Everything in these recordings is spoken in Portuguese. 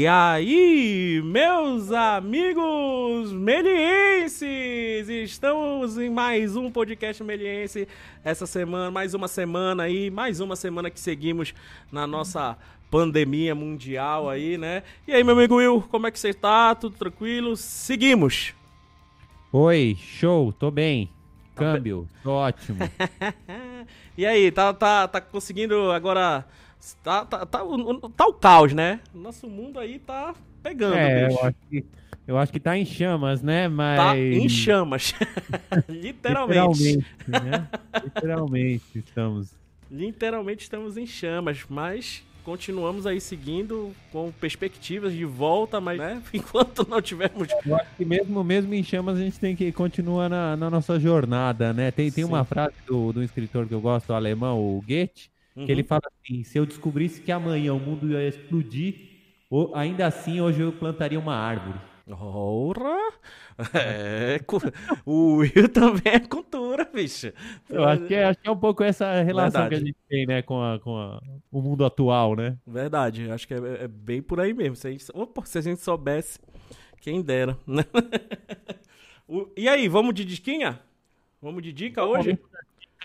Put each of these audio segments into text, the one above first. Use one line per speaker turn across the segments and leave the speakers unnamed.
E aí, meus amigos melienses, estamos em mais um podcast meliense essa semana, mais uma semana aí, mais uma semana que seguimos na nossa pandemia mundial aí, né? E aí, meu amigo Will, como é que você tá? Tudo tranquilo? Seguimos.
Oi, show, tô bem. Câmbio, tô ótimo.
e aí, tá, tá, tá conseguindo agora Tá, tá, tá, tá o caos, né? Nosso mundo aí tá pegando,
é,
bicho.
Eu acho, que, eu acho que tá em chamas, né? Mas...
Tá em chamas. Literalmente.
Literalmente, né? Literalmente estamos.
Literalmente estamos em chamas, mas continuamos aí seguindo com perspectivas de volta, mas né, enquanto não tivermos.
Eu acho que mesmo, mesmo em chamas a gente tem que continuar na, na nossa jornada, né? Tem, tem uma frase do, do escritor que eu gosto, o alemão, o Goethe, Uhum. Que ele fala assim: se eu descobrisse que amanhã o mundo ia explodir, ainda assim hoje eu plantaria uma árvore.
Ora! É, o Will também é cultura, bicho.
Eu acho que, é, acho que é um pouco essa relação Verdade. que a gente tem, né, com, a, com a, o mundo atual, né?
Verdade, acho que é, é bem por aí mesmo. Se a gente, opa, se a gente soubesse, quem dera. e aí, vamos de disquinha? Vamos de dica hoje?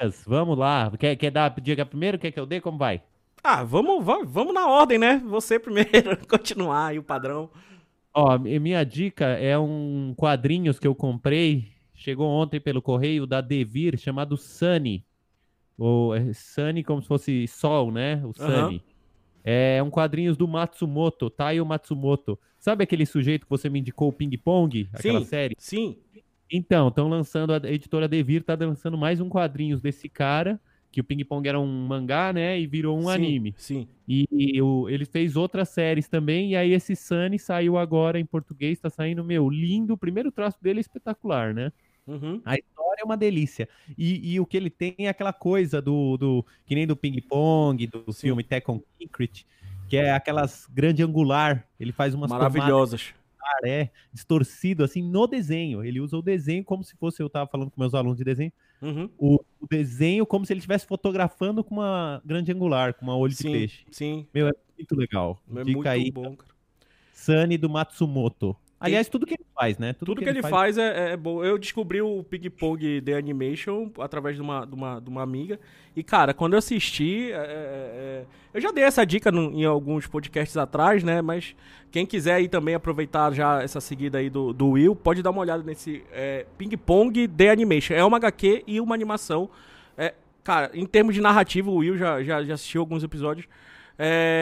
Dicas. Vamos lá. Quer, quer dar dica primeiro? Quer que eu dê? Como vai?
Ah, vamos, vamos, vamos na ordem, né? Você primeiro, continuar aí o padrão.
Ó, minha dica é um quadrinhos que eu comprei. Chegou ontem pelo correio da Devir, chamado Sunny. O é Sunny como se fosse sol, né? O Sunny. Uhum. É um quadrinhos do Matsumoto, Taio Matsumoto. Sabe aquele sujeito que você me indicou, o Ping Pong? Aquela
sim,
série?
Sim.
Então, estão lançando, a editora Devir tá lançando mais um quadrinhos desse cara, que o Ping Pong era um mangá, né, e virou um
sim,
anime.
Sim.
E, e o, ele fez outras séries também, e aí esse Sunny saiu agora em português, tá saindo, meu, lindo, o primeiro traço dele é espetacular, né?
Uhum.
A história é uma delícia. E, e, o que ele tem é aquela coisa do, do que nem do Ping Pong, do sim. filme Tekken Concrete, que é aquelas grande angular. Ele faz umas
maravilhosas
é distorcido assim no desenho. Ele usa o desenho como se fosse eu tava falando com meus alunos de desenho.
Uhum.
O, o, desenho como se ele estivesse fotografando com uma grande angular, com uma olho
sim,
de peixe.
Sim.
Meu, é muito legal.
É Dica muito aí, bom, cara.
Sunny do Matsumoto. Aliás, tudo que ele faz, né?
Tudo, tudo que, que, ele faz, faz é, é, bom. Eu descobri o Ping Pong The Animation através de uma, de uma, de uma amiga. E, cara, quando eu assisti, é, é, é eu já dei essa dica no, em alguns podcasts atrás, né? Mas quem quiser aí também aproveitar já essa seguida aí do, do Will, pode dar uma olhada nesse é, Ping Pong The Animation. É uma HQ e uma animação. É, cara, em termos de narrativa, o Will já, já, já assistiu alguns episódios.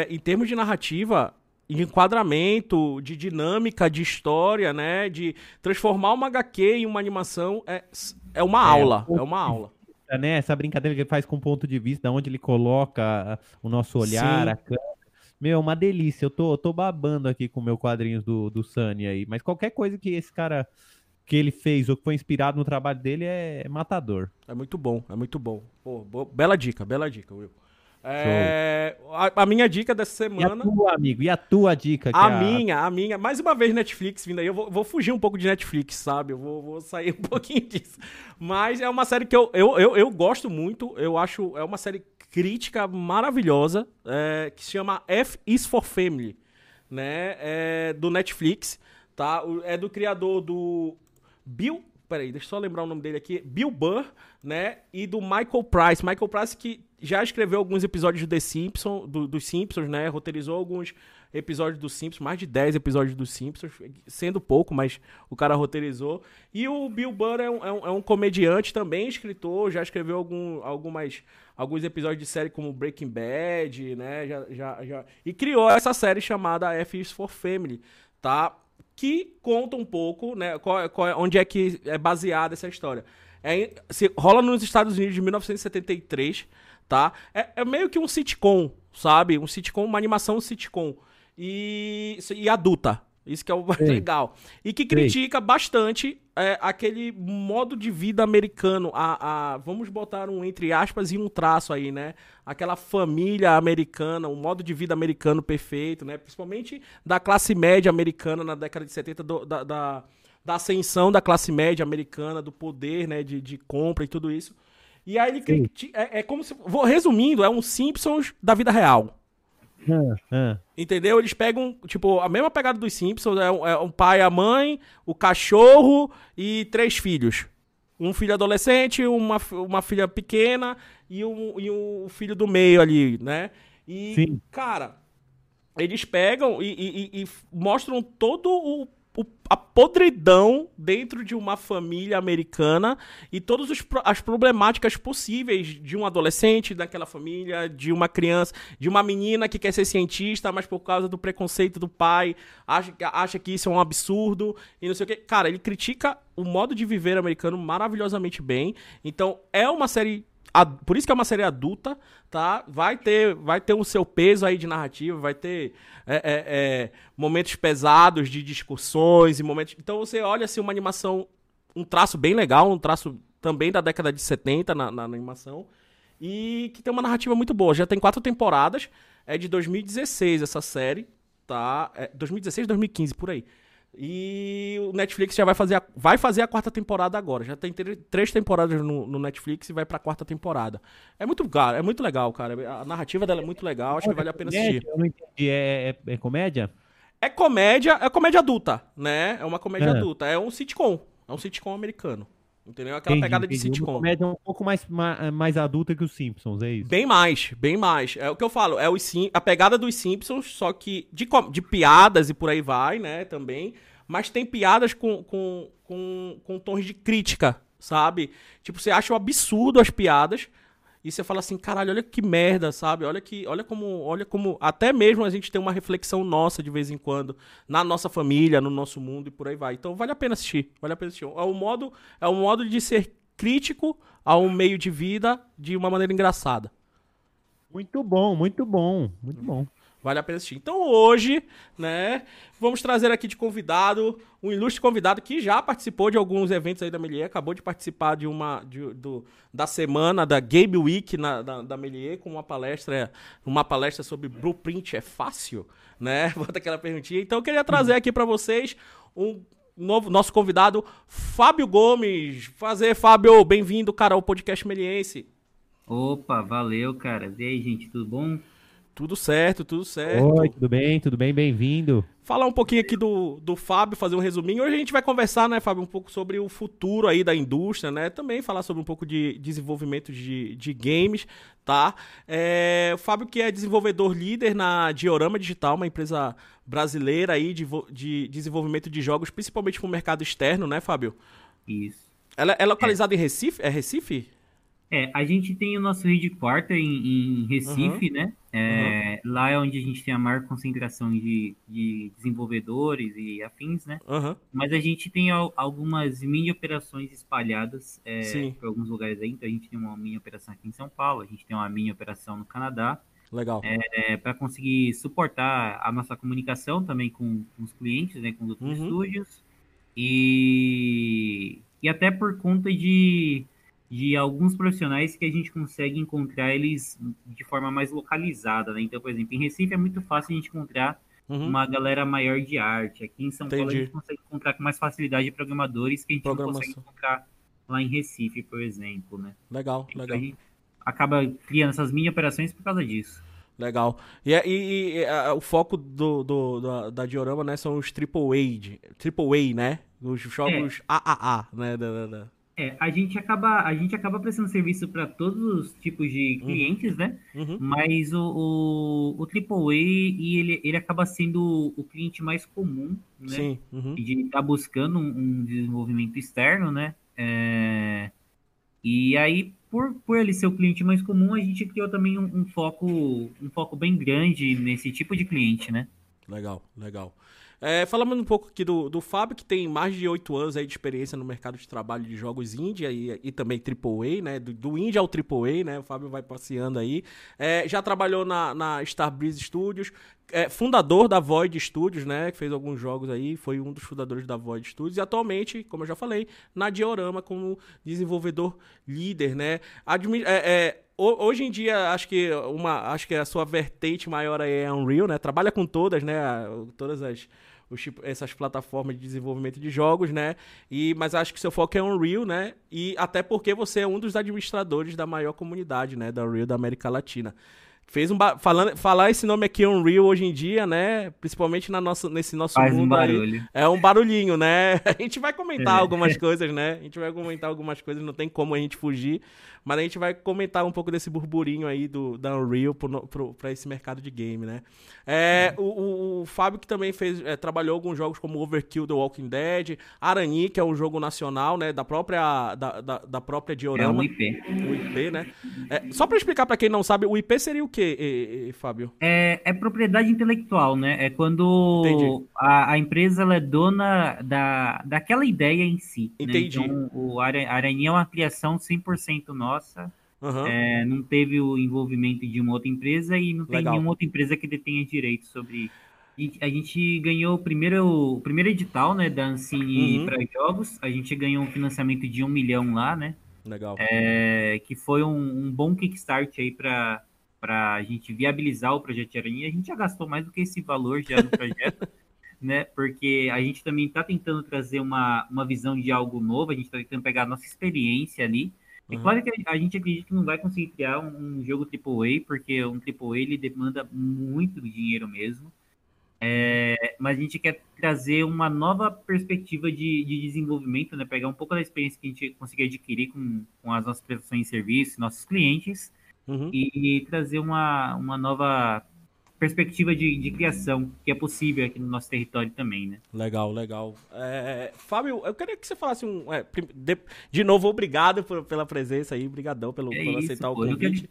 Em termos de narrativa, de enquadramento, de dinâmica, de história, né? De transformar uma HQ em uma animação é, é uma é, aula. É uma aula.
Né? Essa brincadeira que ele faz com ponto de vista, onde ele coloca o nosso olhar, Sim. a câmera. Meu, uma delícia. Eu tô, eu tô babando aqui com o meu quadrinhos do, do Sunny aí. Mas qualquer coisa que esse cara que ele fez ou que foi inspirado no trabalho dele é, matador.
É muito bom, é muito bom. Pô, bela dica, bela dica, Will. É, a, a, minha dica dessa semana.
E a tua, amigo? E a tua dica?
a é minha, a... a minha. Mais uma vez Netflix vindo aí. Eu vou, vou fugir um pouco de Netflix, sabe? Eu vou, vou, sair um pouquinho disso. Mas é uma série que eu, eu, eu, eu gosto muito. Eu acho. É uma série crítica maravilhosa. É, que se chama F is for Family. Né? É, do Netflix. Tá? É do criador do Bill peraí, deixa eu só lembrar o nome dele aqui, Bill Burr, né, e do Michael Price. Michael Price que já escreveu alguns episódios Simpsons, do, dos Simpsons, né, roteirizou alguns episódios dos Simpsons, mais de 10 episódios dos Simpsons, sendo pouco, mas o cara roteirizou. E o Bill Burr é um, é um, é um comediante também, escritor, já escreveu algum, algumas, alguns episódios de série como Breaking Bad, né, já, já, já, e criou essa série chamada F is for Family, tá? que conta um pouco, né, qual, qual, onde é que é baseada essa história. É, se, rola nos Estados Unidos de 1973, tá? É, é, meio que um sitcom, sabe? Um sitcom, uma animação sitcom. E, e adulta, isso que é o mais legal. E que critica Sim. bastante é, aquele modo de vida americano. A, a, vamos botar um entre aspas e um traço aí, né? Aquela família americana, um modo de vida americano perfeito, né? Principalmente da classe média americana na década de 70, do, da, da, da, ascensão da classe média americana, do poder, né? De, de compra e tudo isso. E aí ele critica. É, é como se. Vou resumindo, é um Simpsons da vida real.
Ah, ah.
Entendeu? Eles pegam, tipo, a mesma pegada dos Simpsons, é um, é um pai, a mãe, o cachorro e três filhos. Um filho adolescente, uma, uma filha pequena e um, e um filho do meio ali, né? E,
Sim.
cara, eles pegam e- e- e mostram todo o, o- a podridão dentro de uma família americana e todas as problemáticas possíveis de um adolescente daquela família, de uma criança, de uma menina que quer ser cientista, mas por causa do preconceito do pai, acha, acha que isso é um absurdo e não sei o que. Cara, ele critica o modo de viver americano maravilhosamente bem. Então, é uma série ad- por isso que é uma série adulta, tá? Vai ter, vai ter o seu peso aí de narrativa, vai ter é, é, é, momentos pesados de discussões e momentos. Então você olha assim uma animação, um traço bem legal, um traço também da década de 70 na, na animação e que tem uma narrativa muito boa. Já tem quatro temporadas, é de 2016 essa série, tá? É 2016, 2015 por aí. E o Netflix já vai fazer a, vai fazer a quarta temporada agora. Já tem três temporadas no, no Netflix e vai pra quarta temporada. É muito, cara, é muito legal, cara. A narrativa dela é muito legal, acho que vale a pena assistir.
Eu não entendi. É, é- é comédia?
É comédia, é comédia adulta, né? É uma comédia
É.
adulta. É um sitcom. É um sitcom americano. Entendeu? Aquela
Entendi,
pegada de
entendi. Uma
sitcom.
comédia um pouco mais, ma- mais adulta que os Simpsons, é isso?
Bem mais, bem mais. É o que eu falo, é os a pegada dos Simpsons, só que de, de piadas e por aí vai, né, também. Mas tem piadas com, com, com, com tons de crítica, sabe? Tipo, você acha um absurdo as piadas e você fala assim, caralho, olha que merda, sabe? Olha que, olha como, olha como até mesmo a gente tem uma reflexão nossa de vez em quando na nossa família, no nosso mundo e por aí vai. Então vale a pena assistir, vale a pena assistir. É um modo, é um modo de ser crítico ao meio de vida de uma maneira engraçada.
Muito bom, muito bom, muito bom.
Vale a pena assistir. Então hoje, né, vamos trazer aqui de convidado um ilustre convidado que já participou de alguns eventos aí da Melier, acabou de participar de uma de- do, da semana da Game Week na, da, da Melier com uma palestra, uma palestra sobre Blueprint é fácil, né? Bota aquela perguntinha. Então eu queria trazer aqui para vocês um novo nosso convidado Fábio Gomes. Fazer Fábio, bem-vindo, cara, ao podcast Meliense.
Opa, valeu, cara. E aí, gente, tudo bom?
Tudo certo, tudo certo.
Oi, tudo bem? Tudo bem? Bem-vindo.
falar um pouquinho aqui do, do Fábio, fazer um resuminho. Hoje a gente vai conversar, né, Fábio, um pouco sobre o futuro aí da indústria, né? Também falar sobre um pouco de desenvolvimento de, de games, tá? É, o Fábio que é desenvolvedor líder na Diorama Digital, uma empresa brasileira aí de, de desenvolvimento de jogos, principalmente para o mercado externo, né, Fábio?
Isso.
Ela é localizada em Recife? É Recife?
É, a gente tem o nosso headquarter em, em Recife, né? É, Lá é onde a gente tem a maior concentração de, de desenvolvedores e afins, né?
Aham.
Mas a gente tem al- algumas mini operações espalhadas é, por alguns lugares aí. Então a gente tem uma mini operação aqui em São Paulo, a gente tem uma mini operação no Canadá,
Legal.
é, para conseguir suportar a nossa comunicação também com, com os clientes, né, com os outros
Uhum.
estúdios, e, e até por conta de, de alguns profissionais que a gente consegue encontrar eles de forma mais localizada, né? Então, por exemplo, em Recife é muito fácil a gente encontrar
Uhum.
uma galera maior de arte. Aqui em São Paulo a
Entendi.
gente consegue encontrar com mais facilidade programadores que a gente não consegue encontrar lá em Recife, por exemplo, né?
Legal,
Então,
legal.
a gente acaba criando essas mini operações por causa disso.
Legal. E, é- e- e, é, o foco do, do- da, da Diorama, né, são os Triple A, Triple A, né? Os jogos AAA, né? da- da-
É, a gente acaba, a gente acaba prestando serviço para todos os tipos de clientes, né?
Uhum.
Mas o, o, o AAA, e ele, ele acaba sendo o cliente mais comum, né?
Sim. Uhum.
De estar buscando um, um desenvolvimento externo, né? É, e aí, por, por ele ser o cliente mais comum, a gente criou também um, um foco, um foco bem grande nesse tipo de cliente, né?
Legal, legal. É, falando um pouco aqui do, do Fábio, que tem mais de oito anos aí de experiência no mercado de trabalho de jogos indie e, e também AAA, né? Do, do indie ao AAA, né? O Fábio vai passeando aí. É, já trabalhou na, na Starbreeze Studios, é, fundador da Void Studios, né? Que fez alguns jogos aí, foi um dos fundadores da Void Studios. E atualmente, como eu já falei, na Diorama como desenvolvedor líder, né? Admi é, é, ho- hoje em dia, acho que uma, acho que a sua vertente maior aí é Unreal, né? Trabalha com todas, né? Todas as essas plataformas de desenvolvimento de jogos, né? E mas acho que seu foco é Unreal, né? E até porque você é um dos administradores da maior comunidade, né, da Unreal da América Latina. Fez um ba... falando falar esse nome aqui Unreal hoje em dia, né? Principalmente na nossa, nesse nosso
Faz
mundo
um barulho.
aí. É um barulhinho, né? A gente vai comentar é. algumas coisas, né? A gente vai comentar algumas coisas, não tem como a gente fugir. Mas a gente vai comentar um pouco desse burburinho aí do, da Unreal pra esse mercado de game, né? É, o, o, o, Fábio que também fez, é, trabalhou alguns jogos como Overkill The Walking Dead, Arani, que é um jogo nacional, né? Da própria, da, da, da própria Diorama.
É o IP.
O IP, né? É, só pra explicar pra quem não sabe, o IP seria o quê, Fábio?
É, é propriedade intelectual, né? É quando a, a, empresa ela é dona da, daquela ideia em si.
Né? Entendi.
Né? Então, o Arani é uma criação 100% nossa. Uhum. É, não teve o envolvimento de uma outra empresa e não tem Legal. nenhuma outra empresa que detenha direito sobre. A gente ganhou o primeiro, o primeiro edital né, da Ancine uhum. para jogos. A gente ganhou um financiamento de um milhão lá, né?
Legal.
É, que foi um, um bom kickstart aí para a gente viabilizar o projeto de Aranha. A gente já gastou mais do que esse valor já no projeto. né? Porque a gente também está tentando trazer uma, uma visão de algo novo, a gente está tentando pegar a nossa experiência ali é claro que a gente acredita que não vai conseguir criar um, um jogo AAA, porque um AAA ele demanda muito dinheiro mesmo. É, mas a gente quer trazer uma nova perspectiva de, de, desenvolvimento, né? Pegar um pouco da experiência que a gente conseguir adquirir com, com as nossas prestações de serviço, nossos clientes, uhum. e, e, trazer uma, uma nova perspectiva de, de, criação que é possível aqui no nosso território também, né?
Legal, legal. É, Fábio, eu queria que você falasse um. É, de, de, novo, obrigado por, pela presença aí, brigadão pelo, é por isso, aceitar pô, o convite.
Eu que,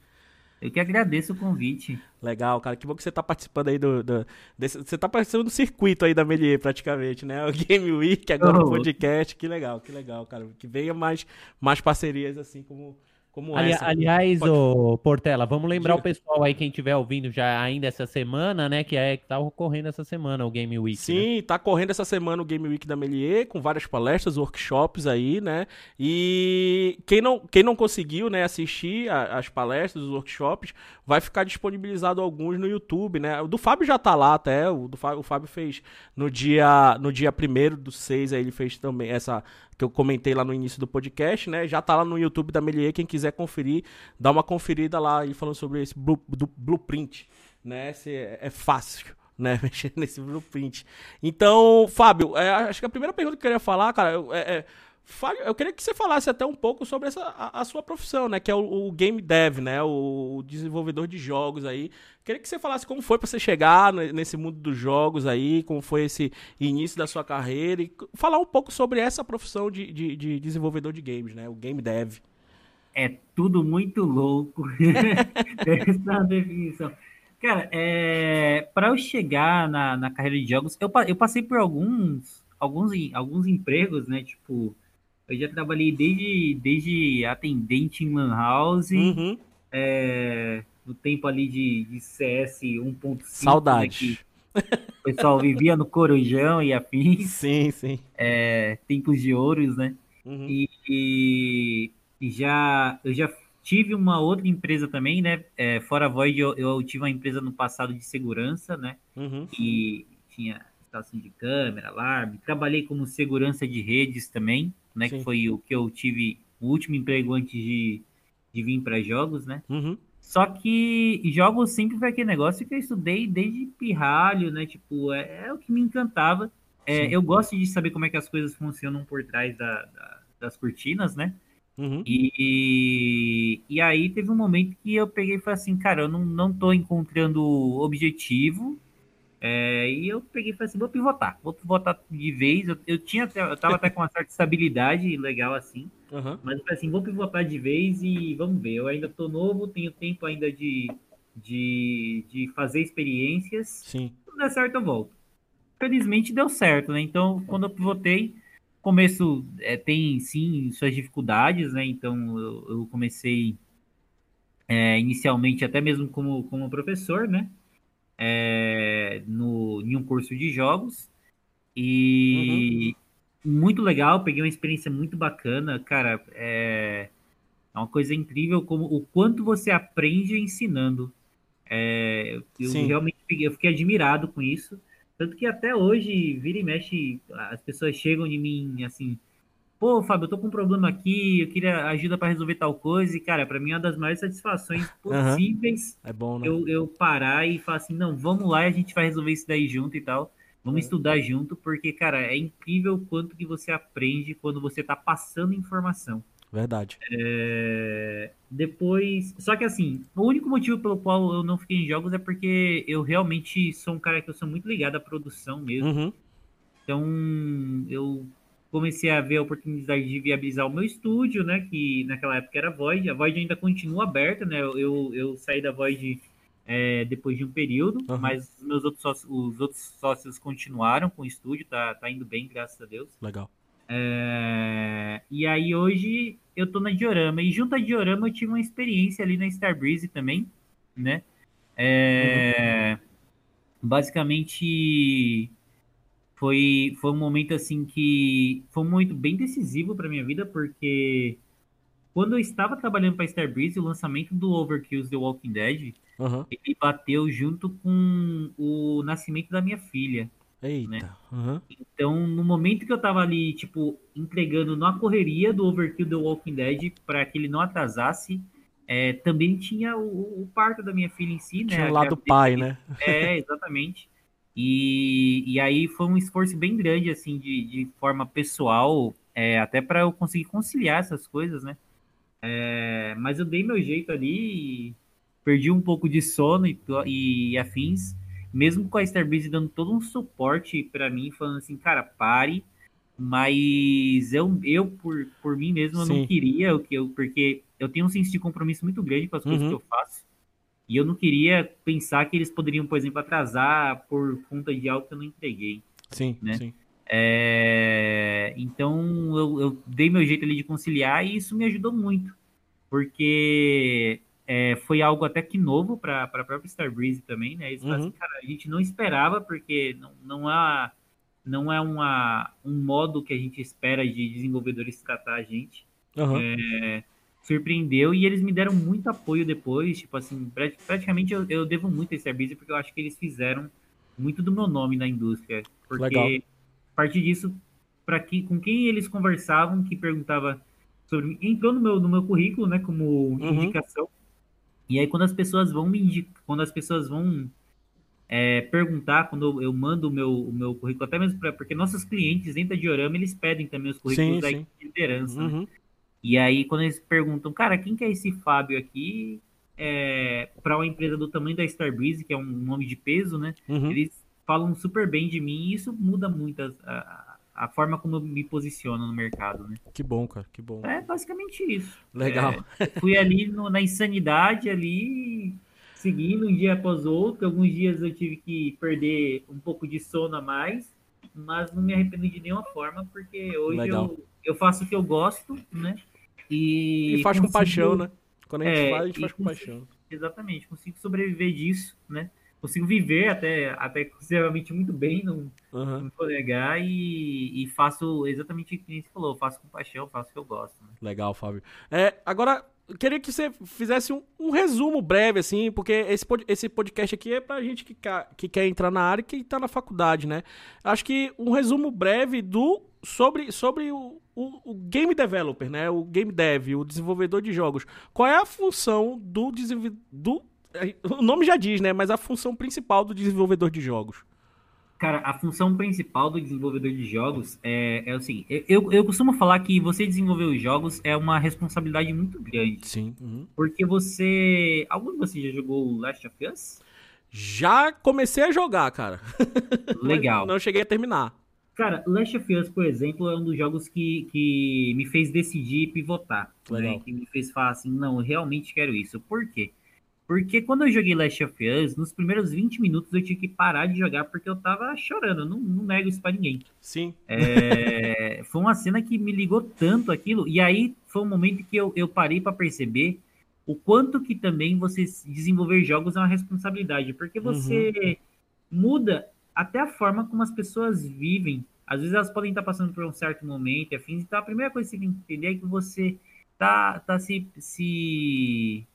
eu que, agradeço o convite.
Legal, cara. Que bom que você está participando aí do. do desse, você está participando do circuito aí da Melier, praticamente, né? O Game Week, agora oh. o podcast. Que legal, que legal, cara. Que venha mais, mais parcerias assim como como
Ali,
essa.
Aliás, Pode... ô, Portela, vamos lembrar Diga. o pessoal aí, quem estiver ouvindo já ainda essa semana, né? Que é que tá ocorrendo essa semana o Game Week.
Sim,
né?
tá correndo essa semana o Game Week da Melier, com várias palestras, workshops aí, né? E quem não, quem não conseguiu, né, assistir a, as palestras, os workshops, vai ficar disponibilizado alguns no YouTube, né? O do Fábio já tá lá até, o do Fábio, o Fábio fez no dia no dia 1 do 6, aí ele fez também essa que eu comentei lá no início do podcast, né? Já tá lá no YouTube da Melier, quem quiser conferir, dá uma conferida lá e falando sobre esse blue, blueprint, né? Esse é, é fácil né, mexer nesse blueprint. Então, Fábio, é, acho que a primeira pergunta que eu queria falar, cara, é, é, eu queria que você falasse até um pouco sobre essa, a, a sua profissão, né? Que é o, o, game dev, né? O, o, desenvolvedor de jogos aí. Queria que você falasse como foi para você chegar nesse mundo dos jogos aí, como foi esse início da sua carreira e falar um pouco sobre essa profissão de, de, de desenvolvedor de games, né? O game dev.
É tudo muito louco. essa definição. Cara, é, para eu chegar na, na carreira de jogos, eu, eu passei por alguns, alguns, alguns empregos, né? Tipo, eu já trabalhei desde, desde atendente em Lan House, uhum. é, no tempo ali de, de CS 1.5. Né,
Saudade.
Né, o pessoal vivia no Corujão e afins.
Sim, sim.
É, tempos de ouros, né? Uhum. E, e, já, eu já tive uma outra empresa também, né? É, fora a Void, eu, eu, tive uma empresa no passado de segurança, né? Uhum. E tinha instalação de câmera, alarme. Trabalhei como segurança de redes também né? Sim. Que foi o que eu tive o último emprego antes de, de vir para jogos, né?
Uhum.
Só que jogos sempre foi aquele negócio que eu estudei desde pirralho, né? Tipo, é, é o que me encantava. É, eu gosto de saber como é que as coisas funcionam por trás da, da, das cortinas, né?
Uhum.
E, e aí teve um momento que eu peguei e falei assim, cara, eu não, não tô encontrando objetivo é, e eu peguei e falei assim, vou pivotar, vou pivotar de vez. Eu, eu tinha eu tava até com uma certa estabilidade legal assim.
Uhum.
Mas eu falei assim, vou pivotar de vez e vamos ver. Eu ainda tô novo, tenho tempo ainda de, de, de fazer experiências.
Sim.
Se der certo, eu volto. Felizmente deu certo, né? Então, quando eu pivotei, começo é, tem sim suas dificuldades, né? Então eu, eu comecei é, inicialmente até mesmo como, como professor, né? É, no, em um curso de jogos. E uhum. muito legal, peguei uma experiência muito bacana, cara. É, é uma coisa incrível como o quanto você aprende ensinando. É, eu Sim. realmente fiquei, eu fiquei admirado com isso. Tanto que até hoje, vira e mexe, as pessoas chegam de mim assim. Pô, Fábio, eu tô com um problema aqui, eu queria ajuda para resolver tal coisa, e, cara, para mim é uma das maiores satisfações possíveis
é bom, né?
eu, eu parar e falar assim, não, vamos lá e a gente vai resolver isso daí junto e tal. Vamos é. estudar junto, porque, cara, é incrível o quanto que você aprende quando você tá passando informação.
Verdade.
É... Depois. Só que assim, o único motivo pelo qual eu não fiquei em jogos é porque eu realmente sou um cara que eu sou muito ligado à produção mesmo.
Uhum.
Então, eu comecei a ver a oportunidade de viabilizar o meu estúdio, né? Que naquela época era Void. A Void ainda continua aberta, né? Eu, eu saí da Void é, depois de um período, uhum. mas os meus outros sócios, os outros sócios continuaram com o estúdio, tá, tá indo bem, graças a Deus.
Legal.
É, e aí hoje eu tô na Diorama. E junto à Diorama eu tive uma experiência ali na Starbreeze também, né? É, uhum. Basicamente foi, foi um momento assim que foi momento bem decisivo para minha vida, porque quando eu estava trabalhando para Starbreeze, o lançamento do Overkill's The Walking Dead,
uhum.
ele bateu junto com o nascimento da minha filha.
Eita.
Né?
Uhum.
Então, no momento que eu tava ali, tipo, entregando na correria do Overkill The Walking Dead para que ele não atrasasse, é, também tinha o, o, parto da minha filha em si, né?
Tinha lá do pai, né?
É, exatamente. E, e aí foi um esforço bem grande, assim, de, de forma pessoal, é, até para eu conseguir conciliar essas coisas, né? É, mas eu dei meu jeito ali, perdi um pouco de sono e, e afins, mesmo com a Starbreeze dando todo um suporte para mim, falando assim, cara, pare. Mas eu, eu por, por mim mesmo, eu não queria, o que eu, porque eu tenho um senso de compromisso muito grande com as coisas uhum. que eu faço. E eu não queria pensar que eles poderiam, por exemplo, atrasar por conta de algo que eu não entreguei.
Sim,
né?
sim.
É, então eu, eu, dei meu jeito ali de conciliar e isso me ajudou muito, porque é, foi algo até que novo para a própria Starbreeze também, né? Eles uhum. assim, cara, a gente não esperava, porque não, não, há, não é uma, um modo que a gente espera de desenvolvedores tratar a gente.
Uhum.
É, surpreendeu e eles me deram muito apoio depois. Tipo assim, praticamente eu, eu devo muito a Starbreeze porque eu acho que eles fizeram muito do meu nome na indústria. Porque
Legal.
a partir disso, para que, com quem eles conversavam, que perguntava sobre. Entrou no meu, no meu currículo, né, como uhum. indicação. E aí quando as pessoas vão me indicar, quando as pessoas vão é, perguntar, quando eu, mando o meu, o meu currículo, até mesmo pra, porque nossos clientes dentro da Diorama, eles pedem também os currículos
sim,
da
sim.
liderança.
Uhum.
Né? E aí quando eles perguntam, cara, quem que é esse Fábio aqui? É, para uma empresa do tamanho da Starbreeze, que é um nome de peso, né?
Uhum.
Eles falam super bem de mim e isso muda muito a, a forma como eu me posiciono no mercado, né?
Que bom, cara, que bom.
É basicamente isso.
Legal.
É, fui ali no, na insanidade, ali, seguindo um dia após outro. Alguns dias eu tive que perder um pouco de sono a mais, mas não me arrependo de nenhuma forma, porque hoje eu, eu faço o que eu gosto, né?
E, e faz consigo... com paixão, né? Quando a gente é, faz, a gente faz com consigo... paixão.
Exatamente, consigo sobreviver disso, né? consigo viver até, até consideravelmente muito bem, não, uhum. não vou negar, e, e, faço exatamente o que você falou, faço com paixão, faço o que eu gosto. Né?
Legal, Fábio. É, agora, queria que você fizesse um, um, resumo breve, assim, porque esse, esse podcast aqui é pra gente que, que quer entrar na área e que tá na faculdade, né? Acho que um resumo breve do sobre, sobre o, o, o, game developer, né? O game dev, o desenvolvedor de jogos. Qual é a função do, do o nome já diz, né? Mas a função principal do desenvolvedor de jogos.
Cara, a função principal do desenvolvedor de jogos é, é o seguinte: eu, eu costumo falar que você desenvolver os jogos é uma responsabilidade muito grande.
Sim. Uhum.
Porque você. Algum de vocês já jogou Last of Us?
Já comecei a jogar, cara.
Legal.
não cheguei a terminar.
Cara, Last of Us, por exemplo, é um dos jogos que, que me fez decidir pivotar. Né? Que me fez falar assim: não, eu realmente quero isso. Por quê? Porque quando eu joguei Last of Us, nos primeiros 20 minutos eu tive que parar de jogar porque eu tava chorando. Não, não nego isso pra ninguém.
Sim.
É, foi uma cena que me ligou tanto aquilo. E aí foi um momento que eu, eu parei para perceber o quanto que também você desenvolver jogos é uma responsabilidade. Porque você uhum. muda até a forma como as pessoas vivem. Às vezes elas podem estar passando por um certo momento e afins. Então a primeira coisa que você tem que entender é que você tá, tá se, se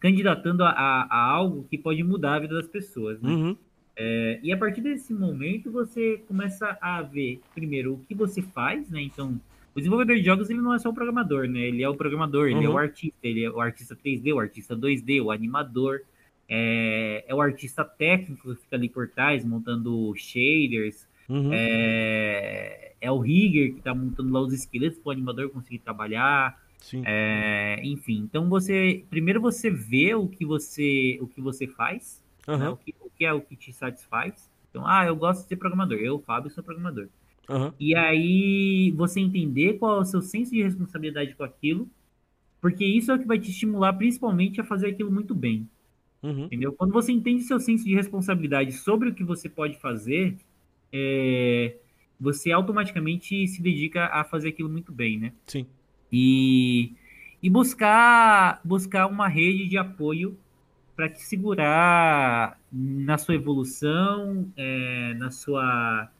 candidatando a, a, algo que pode mudar a vida das pessoas. Né?
Uhum.
É, e a partir desse momento você começa a ver, primeiro, o que você faz, né? Então, O desenvolvedor de jogos ele não é só o programador, né? Ele é o programador, ele é o
Uhum.
artista, ele é o artista 3D, o artista 2D, o animador, é, é o artista técnico que fica ali por trás, montando shaders,
Uhum.
é, é o rigger que tá montando lá os esqueletos para o animador conseguir trabalhar,
Sim.
é, enfim. Então você, primeiro você vê o que você, o que você faz, né?
Aham.
o, que, o que é o que te satisfaz. Então, ah, eu gosto de ser programador, eu, Fábio, sou programador.
Aham.
E aí você entender qual é o seu senso de responsabilidade com aquilo, porque isso é o que vai te estimular principalmente a fazer aquilo muito bem,
Uhum.
entendeu? Quando você entende seu senso de responsabilidade sobre o que você pode fazer, é, você automaticamente se dedica a fazer aquilo muito bem, né?
Sim.
E, e buscar buscar uma rede de apoio para te segurar na sua evolução, é, na sua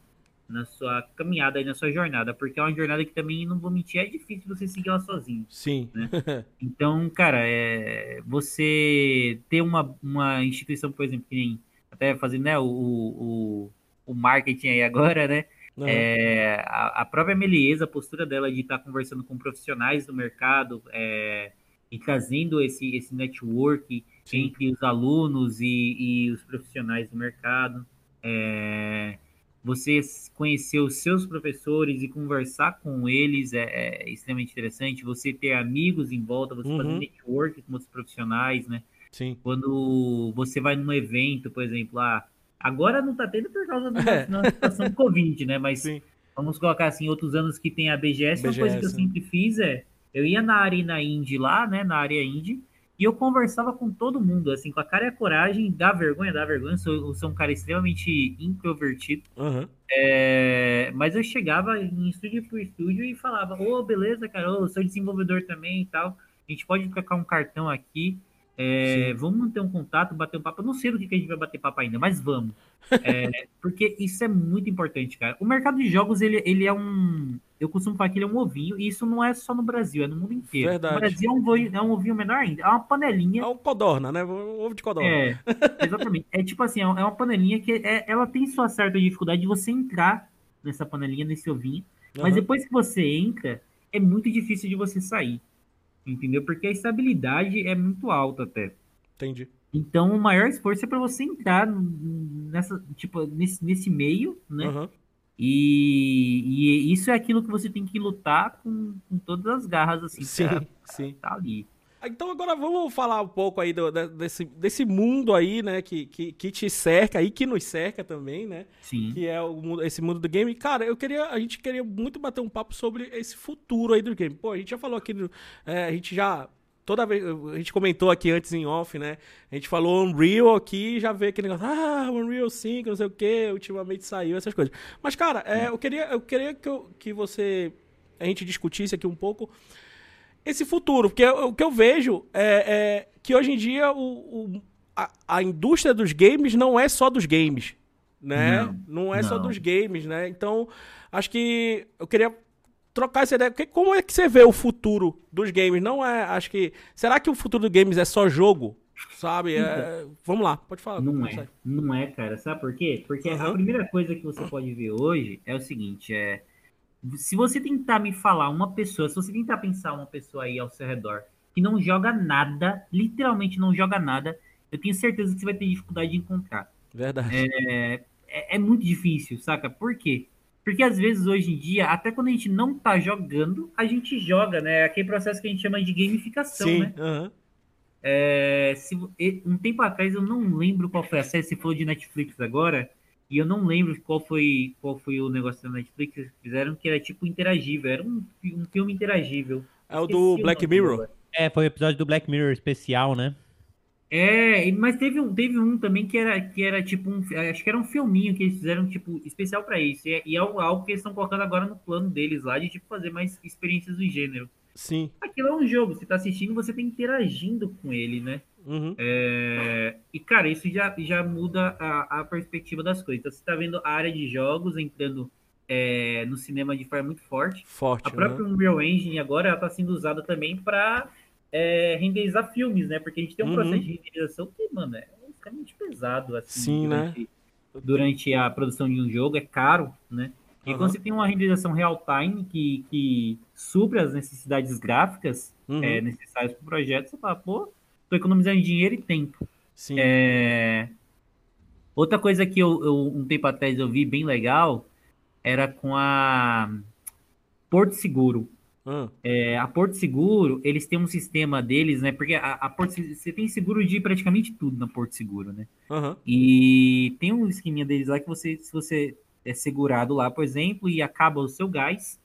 na sua caminhada e na sua jornada, porque é uma jornada que também não vou mentir, é difícil você seguir ela sozinho.
Sim.
Então, cara, é, você ter uma, uma instituição, por exemplo, que nem até fazendo né, o, o, o marketing aí agora, né? É, a, a própria Meliesa, a postura dela de estar conversando com profissionais do mercado é, e trazendo esse, esse network
Sim.
entre os alunos e, e os profissionais do mercado. É, você conhecer os seus professores e conversar com eles é, é extremamente interessante. Você ter amigos em volta, você fazer
Uhum.
network com outros profissionais, né?
Sim.
quando você vai num evento, por exemplo, ah, agora não tá tendo por causa da
É.
da situação do Covid, né? Mas
Sim.
vamos colocar assim, outros anos que tem a BGS, uma coisa que eu
BGS,
sempre fiz é, eu ia na Arena Indie lá, né, na área Indie, e eu conversava com todo mundo, assim, com a cara e a coragem, dá vergonha, dá vergonha, eu sou, eu sou um cara extremamente introvertido,
Aham.
é, mas eu chegava em estúdio por estúdio e falava, ô, beleza, cara, eu sou desenvolvedor também e tal, a gente pode trocar um cartão aqui, é, vamos manter um contato, bater um papo. Eu não sei do que, que a gente vai bater papo ainda, mas vamos. É, porque isso é muito importante, cara. O mercado de jogos, ele, ele é um. Eu costumo falar que ele é um ovinho, e isso não é só no Brasil, é no mundo inteiro.
Verdade.
No Brasil é um, ovinho, é um ovinho menor ainda, é uma panelinha.
É o codorna, né? O ovo de codorna.
É, exatamente. É tipo assim, é uma panelinha que é, ela tem sua certa dificuldade de você entrar nessa panelinha, nesse ovinho. Mas
Aham.
depois que você entra, é muito difícil de você sair. Entendeu? Porque a estabilidade é muito alta até.
Entendi.
Então, o maior esforço é para você entrar nessa, tipo, nesse, nesse meio, né?
Aham.
E, e isso é aquilo que você tem que lutar com, com todas as garras, assim,
Sim,
pra
sim.
tá ali.
Então agora vamos falar um pouco aí do- desse, desse mundo aí, né, que, que, que te cerca e que nos cerca também, né,
Sim.
que é o esse mundo do game. Cara, eu queria, a gente queria muito bater um papo sobre esse futuro aí do game. Pô, a gente já falou aqui, no- é, a gente já, toda vez, a gente comentou aqui antes em off, né, a gente falou Unreal aqui e já vê aquele negócio, ah, Unreal 5, não sei o que, ultimamente saiu, essas coisas. Mas, cara, é, eu queria, eu queria que, eu- que você, a gente discutisse aqui um pouco esse futuro, porque o que eu vejo é, é que hoje em dia o, o- a, a indústria dos games não é só dos games, né? Não,
Não,
é só
não.
dos games, né? Então, acho que eu queria trocar essa ideia, porque como é que você vê o futuro dos games? Não é, acho que, será que o futuro dos games é só jogo? Sabe? É, vamos lá, pode falar.
Não é, não é, cara. Sabe por quê? Porque a
Aham.
primeira coisa que você pode ver hoje é o seguinte, é se você tentar me falar uma pessoa, se você tentar pensar uma pessoa aí ao seu redor que não joga nada, literalmente não joga nada, eu tenho certeza que você vai ter dificuldade de encontrar.
Verdade.
É, é, é muito difícil, saca? Por quê? Porque às vezes hoje em dia, até quando a gente não tá jogando, a gente joga, né? Aquele processo que a gente chama de gamificação,
Sim,
né? É, se- um tempo atrás eu não lembro qual foi a série, você falou de Netflix agora, e eu não lembro qual foi qual foi o negócio da Netflix que eles fizeram, que era tipo interagível, era um, um filme interagível.
É o do Black Mirror.
agora.
É, foi o episódio do Black Mirror especial, né?
É, mas teve um, teve um também que era, que era tipo um, acho que era um filminho que eles fizeram tipo especial pra isso, e é, e é algo, algo que eles estão colocando agora no plano deles lá de tipo fazer mais experiências do gênero.
Sim.
Aquilo é um jogo, você tá assistindo, você tá interagindo com ele, né?
Uhum.
É, e, cara, isso já, já muda a, a perspectiva das coisas. Então, você está vendo a área de jogos entrando é, no cinema de forma muito forte.
Forte.
A própria
né?
Unreal Engine agora está sendo usada também para renderizar filmes, né? Porque a gente tem um
Uhum.
processo de renderização que, mano, é extremamente pesado. Assim,
Sim, né?
durante, durante a produção de um jogo, é caro, né? E
Aham.
quando você tem uma renderização real-time que, que supre as necessidades gráficas
Uhum.
é, necessárias para o projeto, você fala, pô, tô economizando dinheiro e tempo.
Sim.
É, Outra coisa que eu, eu, um tempo atrás eu vi bem legal era com a Porto Seguro.
Ah,
É, a Porto Seguro, eles têm um sistema deles, né? Porque a, a Porto, você tem seguro de praticamente tudo na Porto Seguro, né?
Aham.
E tem um esqueminha deles lá que você, se você é segurado lá, por exemplo, e acaba o seu gás,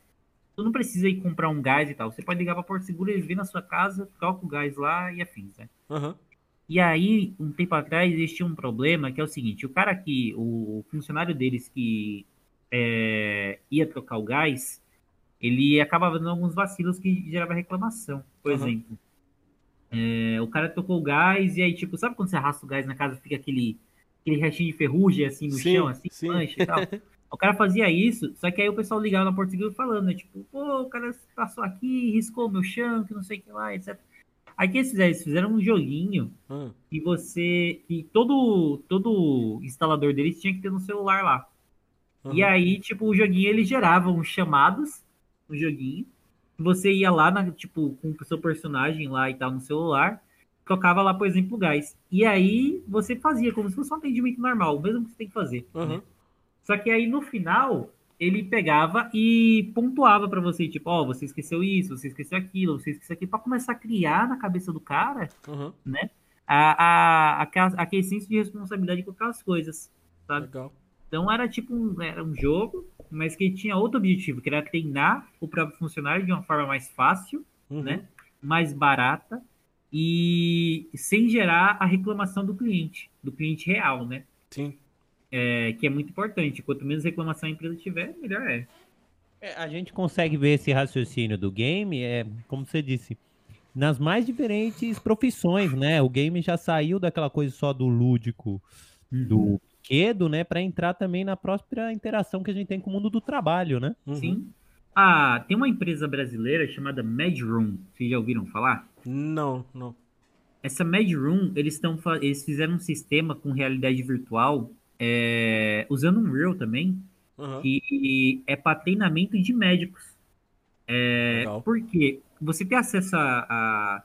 tu não precisa ir comprar um gás e tal. Você pode ligar para Porto Seguro, eles vêm na sua casa, troca o gás lá e afins, né?
Aham.
E aí, um tempo atrás, existia um problema que é o seguinte: o cara que, o funcionário deles que é, ia trocar o gás, ele acabava dando alguns vacilos que gerava reclamação. Por
Aham.
exemplo, é, o cara trocou o gás e aí, tipo, sabe quando você arrasta o gás na casa fica aquele, aquele restinho de ferrugem assim no
Sim,
chão, assim,
sim.
mancha e tal? O cara fazia isso, só que aí o pessoal ligava na Seguro falando, né? Tipo, pô, o cara passou aqui, riscou meu chão, que não sei o que lá, etc. Aí o que eles fizeram? Eles fizeram um joguinho
Ah,
que você. que todo, todo instalador deles tinha que ter no celular lá. E
aham.
aí, tipo, o joguinho ele gerava uns chamados no joguinho. Você ia lá, na, tipo, com o seu personagem lá e tal no celular, tocava lá, por exemplo, o gás. E aí você fazia como se fosse um atendimento normal, o mesmo que você tem que fazer. né? Só que aí no final ele pegava e pontuava pra você, tipo, ó, você esqueceu isso, você esqueceu aquilo, você esqueceu aquilo, pra começar a criar na cabeça do cara
Aham.
a, a, aquela, aquele senso de responsabilidade com aquelas coisas, sabe?
Legal.
Então era tipo um, era um jogo, mas que tinha outro objetivo, que era treinar o próprio funcionário de uma forma mais fácil,
Uhum.
né? mais barata e sem gerar a reclamação do cliente, do cliente real, né?
Sim.
É, que é muito importante. Quanto menos reclamação a empresa tiver, melhor é.
É, a gente consegue ver esse raciocínio do game, é, como você disse, nas mais diferentes profissões, né? O game já saiu daquela coisa só do lúdico, do brinquedo, né? Para entrar também na própria interação que a gente tem com o mundo do trabalho, né?
Uhum.
Sim. Ah, tem uma empresa brasileira chamada Madroom. Vocês já ouviram falar?
Não, não.
Essa Madroom, eles estão eles fizeram um sistema com realidade virtual, é, usando um Unreal também,
Aham.
que é para treinamento de médicos. É,
Legal.
porque você tem acesso a, a-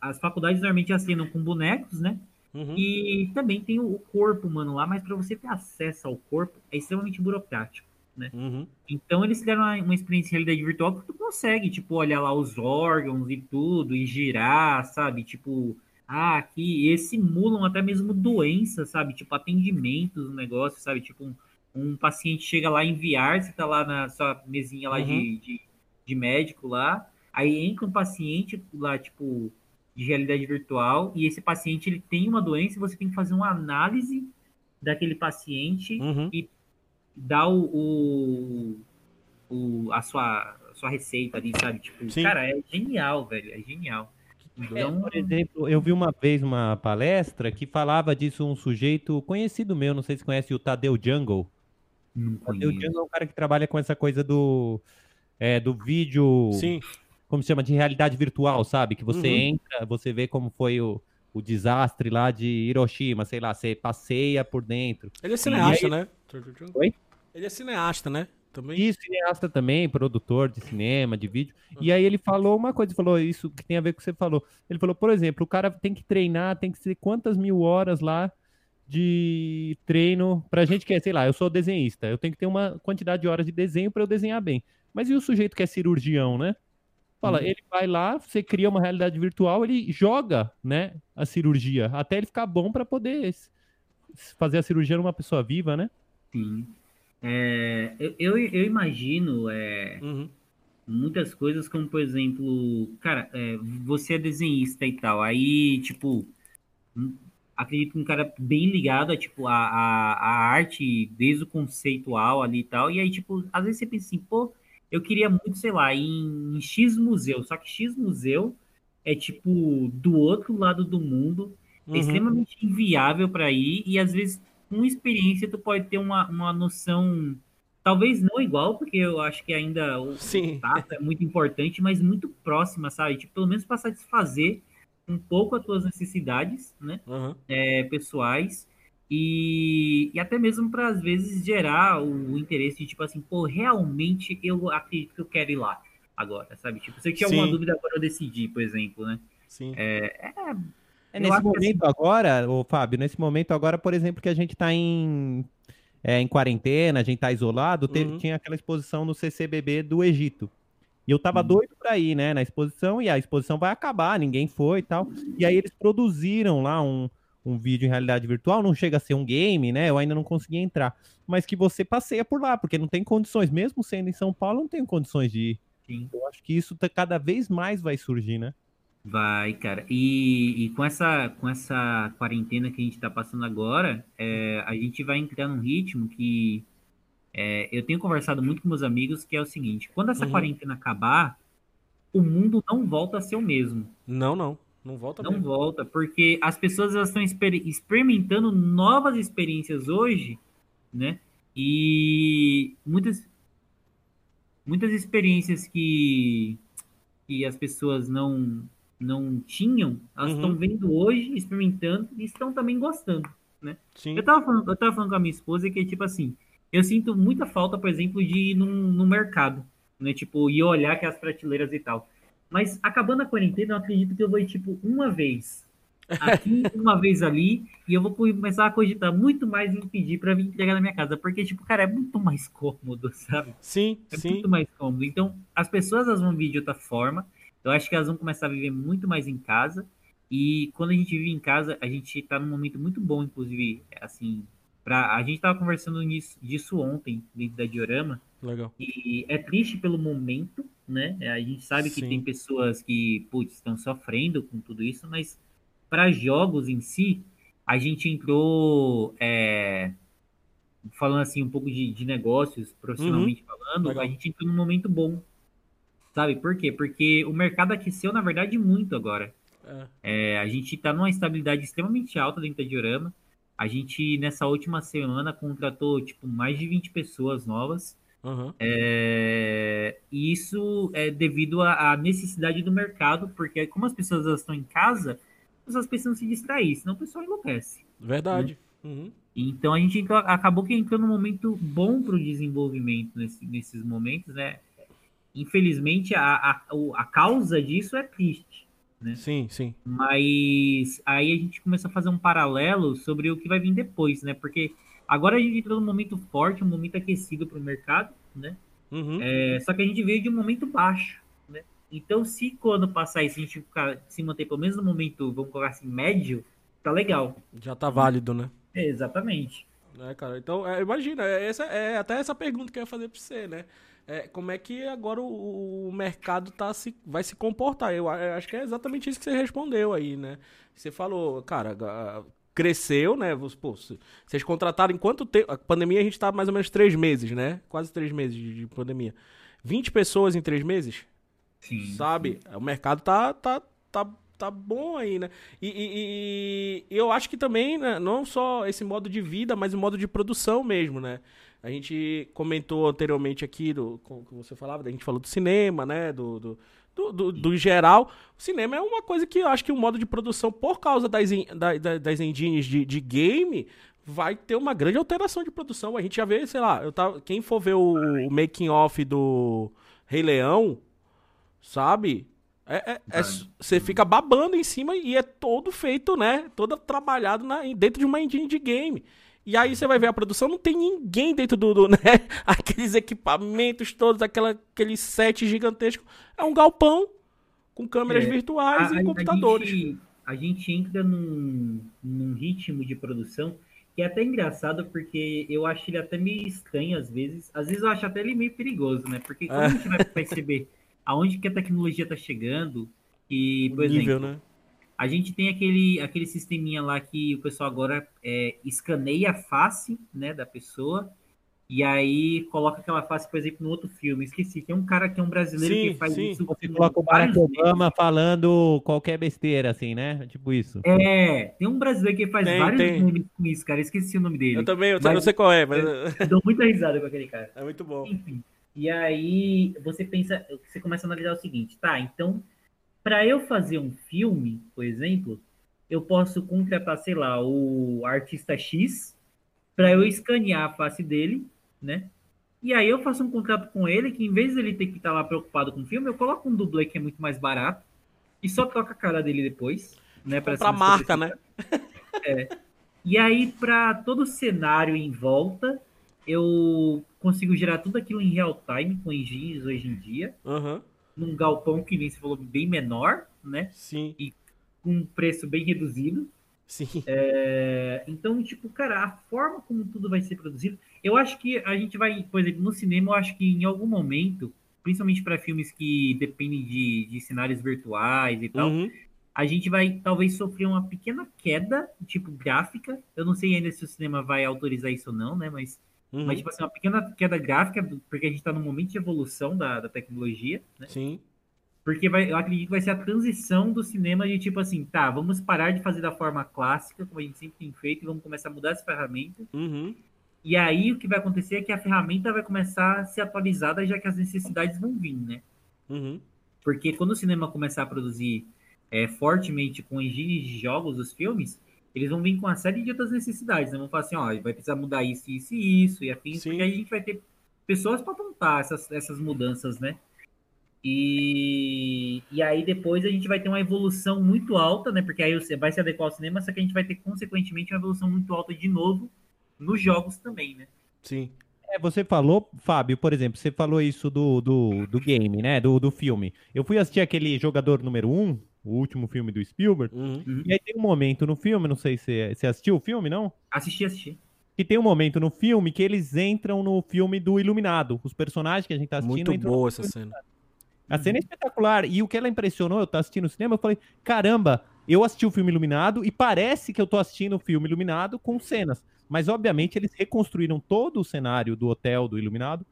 as faculdades normalmente assinam com bonecos, né?
Uhum.
E também tem o corpo humano lá, mas para você ter acesso ao corpo é extremamente burocrático.
Uhum.
Então eles deram uma, uma experiência de realidade virtual que tu consegue, tipo, olhar lá os órgãos e tudo, e girar, sabe? Tipo, ah, aqui, eles simulam até mesmo doenças, sabe? Tipo, atendimentos no negócio, sabe? Tipo, um, um paciente chega lá em VR, você tá lá na sua mesinha lá de,
Uhum.
de, de médico lá, aí entra um paciente lá, tipo, de realidade virtual, e esse paciente ele tem uma doença e você tem que fazer uma análise daquele paciente
Uhum.
dá o, o, o- a, sua, a sua receita ali, sabe? Tipo,
Sim.
cara, é genial, velho, é genial. Então,
Por exemplo, eu vi uma vez uma palestra que falava disso um sujeito conhecido meu, não sei se conhece o Tadeu Jungle.
não
Tadeu. Jungle é um cara que trabalha com essa coisa do, é, do vídeo,
Sim.
como se chama, de realidade virtual, sabe? Que você
Uhum.
entra, você vê como foi o, o desastre lá de Hiroshima, sei lá, você passeia por dentro.
Ele é cineasta,
aí-
né?
Oi?
Ele é cineasta, né? Também.
E cineasta também, produtor de cinema, de vídeo.
Uhum.
E aí ele falou uma coisa, falou isso que tem a ver com o que você falou. Ele falou, por exemplo, o cara tem que treinar, tem que ser quantas mil horas lá de treino pra gente que é, sei lá, eu sou desenhista, eu tenho que ter uma quantidade de horas de desenho para eu desenhar bem. Mas e o sujeito que é cirurgião, né? Fala,
Uhum.
ele vai lá, você cria uma realidade virtual, ele joga, né, a cirurgia, até ele ficar bom para poder fazer a cirurgia numa pessoa viva, né?
Sim. É, eu, eu, imagino é,
Uhum.
muitas coisas, como por exemplo, cara, é, você é desenhista e tal, aí, tipo, hum, acredito que um cara bem ligado a, tipo, a, a, a arte, desde o conceitual ali e tal, e aí, tipo, às vezes você pensa assim, pô, eu queria muito, sei lá, em, em X museu, só que X museu é, tipo, do outro lado do mundo, é
Uhum.
extremamente inviável para ir e às vezes com experiência tu pode ter uma, uma noção talvez não igual porque eu acho que ainda o
Sim.
tato é muito importante mas muito próxima sabe tipo pelo menos para satisfazer um pouco as tuas necessidades né
Uhum.
é, pessoais E, e até mesmo para às vezes gerar o, o interesse de tipo assim, pô, realmente eu acredito que eu quero ir lá agora, sabe? Tipo, se eu tinha alguma dúvida agora eu decidi, por exemplo, né?
Sim.
É, é,
É nesse
acho que
momento agora, ô Fábio, nesse momento agora, por exemplo, que a gente tá em, é, em quarentena, a gente tá isolado, teve-
Uhum.
tinha aquela exposição no CCBB do Egito. E eu tava
Uhum.
doido pra ir, né, na exposição, e a exposição vai acabar, ninguém foi e tal. E aí eles produziram lá um, um vídeo em realidade virtual, não chega a ser um game, né, eu ainda não consegui entrar. Mas que você passeia por lá, porque não tem condições, mesmo sendo em São Paulo, não tem condições de ir.
sim.
Eu acho que isso tá- cada vez mais vai surgir, né?
Vai, cara. E, e com essa com essa quarentena que a gente tá passando agora, é, a gente vai entrar num ritmo que é, eu tenho conversado muito com meus amigos, que é o seguinte: quando essa
Uhum.
quarentena acabar, o mundo não volta a ser o mesmo.
Não, não. Não volta
Não
mesmo.
volta, porque as pessoas estão exper- experimentando novas experiências hoje, né? E muitas muitas experiências que que as pessoas não não tinham, elas
Uhum.
estão vendo hoje, experimentando e estão também gostando.
Sim.
Eu tava falando, eu tava falando com a minha esposa que tipo assim, eu sinto muita falta, por exemplo, de ir num, num mercado, né? Tipo, e olhar aquelas prateleiras e tal. Mas acabando a quarentena, eu acredito que eu vou ir, tipo, uma vez aqui, uma vez ali, e eu vou começar a cogitar muito mais em pedir pra vir entregar na minha casa, porque, tipo, cara, é muito mais cômodo, sabe?
Sim,
É
sim.
muito mais cômodo. Então, as pessoas elas vão vir de outra forma. Eu acho que elas vão começar a viver muito mais em casa. E quando a gente vive em casa, a gente tá num momento muito bom, inclusive, assim, pra... a gente tava conversando nisso, disso ontem, dentro da Diorama,
Legal.
e é triste pelo momento, né? É, A gente sabe que
Sim.
tem pessoas que, putz, estão sofrendo com tudo isso, mas para jogos em si, a gente entrou, é, falando assim, um pouco de, de negócios, profissionalmente falando,
Uhum. Legal.
a gente entrou num momento bom. Sabe por quê? Porque o mercado aqueceu, na verdade, muito agora.
É.
É, a gente está numa estabilidade extremamente alta dentro da Diorama. A gente, nessa última semana, contratou, tipo, mais de 20 pessoas novas.
Aham.
É, e isso é devido à à necessidade do mercado, porque como as pessoas estão em casa, as pessoas precisam se distrair, senão o pessoal enlouquece.
Verdade. Uhum.
Então a gente entrou- acabou que entrou num momento bom para o desenvolvimento nesse- nesses momentos, né? Infelizmente, a, a, a causa disso é triste.
Sim, sim.
Mas aí a gente começa a fazer um paralelo sobre o que vai vir depois, né? Porque agora a gente entrou num momento forte, um momento aquecido para o mercado, né?
Uhum.
É, só que a gente veio de um momento baixo, né? Então, se quando passar isso, a gente ficar, se manter pelo menos no momento, vamos colocar assim, médio, tá legal.
Já tá válido, né?
É, exatamente.
É, cara. Então, é, imagina, é, essa, é até essa pergunta que eu ia fazer pra você, né? É, como é que agora o, o mercado tá se, vai se comportar? Eu, acho que é exatamente isso que você respondeu aí, né? Você falou, cara, a- cresceu, né? Pô, vocês contrataram em quanto tempo? A pandemia a gente tá mais ou menos três meses, né? Quase três meses de, de pandemia. 20 pessoas em três meses?
Sim.
sabe? O mercado tá, tá, tá, tá bom aí, né? E, e- e eu acho que também, né, não só esse modo de vida, mas o modo de produção mesmo, né? A gente comentou anteriormente aqui, do, que você falava, a gente falou do cinema, né? Do, do, do, do- do geral. O cinema é uma coisa que eu acho que o modo de produção, por causa das, en- da- da- das engines de, de game, vai ter uma grande alteração de produção. A gente já vê, sei lá, eu tava, quem for ver o, o making off do Rei Leão, sabe? É, é- é- você fica babando em cima e é todo feito, né? Todo trabalhado na, dentro de uma engine de game. E aí você vai ver a produção, não tem ninguém dentro do, do, né? Aqueles equipamentos todos, aquela, aquele set gigantesco. É um galpão com câmeras
É,
virtuais e computadores.
A gente, a gente entra num, num ritmo de produção que é até engraçado, porque eu acho ele até meio estranho às vezes. Às vezes eu acho até ele meio perigoso, né? Porque quando
É.
a gente vai perceber aonde que a tecnologia está chegando, e, por
O
exemplo,
nível, né?
A gente tem aquele, aquele sisteminha lá que o pessoal agora é, escaneia a face né, da pessoa e aí coloca aquela face, por exemplo, no outro filme. Esqueci, tem um cara que é um brasileiro
Sim,
que faz
sim.
isso.
Você coloca o Barack. Obama falando qualquer besteira, assim, né? Tipo isso.
É, tem um brasileiro que faz
Tem,
vários
tem.
memes com isso, cara. Esqueci o nome dele.
Eu também, eu
Mas-
não sei qual é, mas
Eu dou muita risada com aquele cara.
é muito bom.
Enfim. E aí você pensa, você começa a analisar o seguinte, tá? Então, para eu fazer um filme, por exemplo, eu posso contratar, sei lá, o artista X para eu escanear a face dele, né? E aí eu faço um contrato com ele que em vez de ele ter que estar lá preocupado com o filme, eu coloco um dublê que é muito mais barato e só toca a cara dele depois, né?
Para a marca, né?
É. E aí, para todo o cenário em volta, eu consigo gerar tudo aquilo em real time com engines hoje em dia.
Uhum.
Num galpão que nem se falou bem menor, né?
Sim.
E com um preço bem reduzido.
Sim.
É, então, tipo, cara, a forma como tudo vai ser produzido, eu acho que a gente vai, por exemplo, no cinema, eu acho que em algum momento, principalmente para filmes que dependem de, de cenários virtuais e tal,
Uhum.
a gente vai talvez sofrer uma pequena queda, tipo, gráfica. Eu não sei ainda se o cinema vai autorizar isso ou não, né? Mas,
Uhum.
mas tipo assim, uma pequena queda gráfica, porque a gente está num momento de evolução da, da tecnologia, né?
Sim.
Porque vai, eu acredito que vai ser a transição do cinema de tipo assim, tá, vamos parar de fazer da forma clássica, como a gente sempre tem feito, e vamos começar a mudar as ferramentas.
Uhum.
E aí o que vai acontecer é que a ferramenta vai começar a ser atualizada, já que as necessidades vão vir, né?
Uhum.
Porque quando o cinema começar a produzir é, fortemente com engines de jogos, os filmes, eles vão vir com uma série de outras necessidades. Né? Vão falar assim, ó, vai precisar mudar isso, isso e isso, e afim,
Sim.
porque aí a gente vai ter pessoas para apontar essas, essas mudanças, né? E, e aí depois a gente vai ter uma evolução muito alta, né? Porque aí você vai se adequar ao cinema, só que a gente vai ter, consequentemente, uma evolução muito alta de novo nos jogos também, né?
Sim.
É, você falou, Fábio, por exemplo, você falou isso do, do, do game, né? Do, do filme. Eu fui assistir aquele Jogador Número 1, o último filme do Spielberg,
Uhum.
e aí tem um momento no filme, não sei se você assistiu o filme, não?
Assisti, assisti.
Que tem um momento no filme que eles entram no filme do Iluminado. Os personagens que a gente tá assistindo
Muito boa essa cena.
A cena é espetacular. E o que ela impressionou, eu tô assistindo no cinema, eu falei, caramba, eu assisti o filme Iluminado e parece que eu tô assistindo o filme Iluminado com cenas. Mas, obviamente, eles reconstruíram todo o cenário do hotel do Iluminado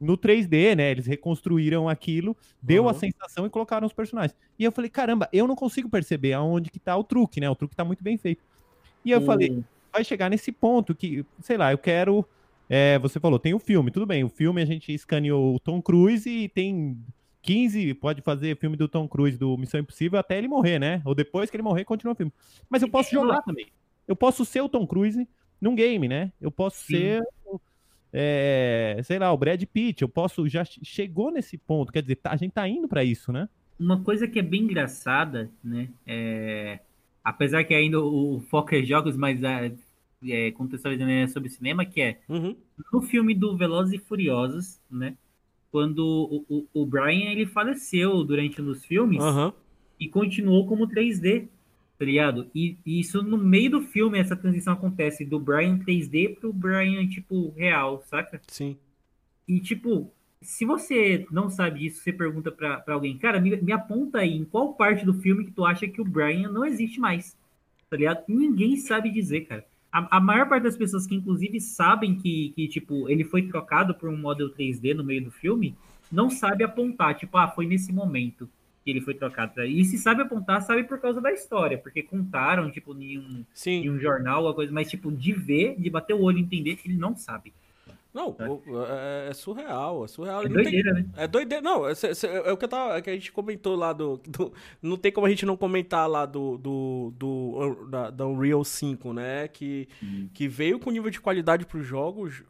no 3D, né? Eles reconstruíram aquilo, deu
Uhum.
a sensação e colocaram os personagens. E eu falei, caramba, eu não consigo perceber aonde que tá o truque, né? O truque tá muito bem feito. E eu
O-
falei, vai chegar nesse ponto que, sei lá, eu quero. é, você falou, tem o filme, tudo bem. O filme a gente escaneou o Tom Cruise e tem 15, pode fazer filme do Tom Cruise do Missão Impossível até ele morrer, né? Ou depois que ele morrer, continua o filme. Mas eu posso jogar também. Eu posso ser o Tom Cruise num game, né? Eu posso
Sim.
ser, é, sei lá, o Brad Pitt. Eu posso. Já che- chegou nesse ponto. Quer dizer, tá- a gente tá indo pra isso, né?
Uma coisa que é bem engraçada, né? É... Apesar que ainda o foco é jogos, mas é, é, contextualizando é sobre cinema, que é
Uhum.
no filme do Velozes e Furiosos, né? Quando o, o, o Brian ele faleceu durante um dos filmes
Aham.
e continuou como 3D, tá ligado? E, e isso no meio do filme, essa transição acontece do Brian 3D pro Brian, tipo, real, saca?
Sim.
E, tipo, se você não sabe disso, você pergunta pra, pra alguém, cara, me, me aponta aí em qual parte do filme que tu acha que o Brian não existe mais, tá ligado? Ninguém sabe dizer, cara. A, a maior parte das pessoas que, inclusive, sabem que, que, tipo, ele foi trocado por um modelo 3D no meio do filme, não sabe apontar, tipo, ah, foi nesse momento que ele foi trocado. E se sabe apontar, sabe por causa da história, porque contaram, tipo, em um, em
Sim.
um jornal, alguma coisa, mas, tipo, de ver, de bater o olho e entender, ele não sabe.
Não, é, é surreal, é surreal.
É
Não tem-
doideira, né?
É doideira. Não, é, cê- cê- é o que, tava, é que a gente comentou lá do, do- Não tem como a gente não comentar lá do. do, do da, da Unreal 5, né? Que, que veio com nível de qualidade pros jogos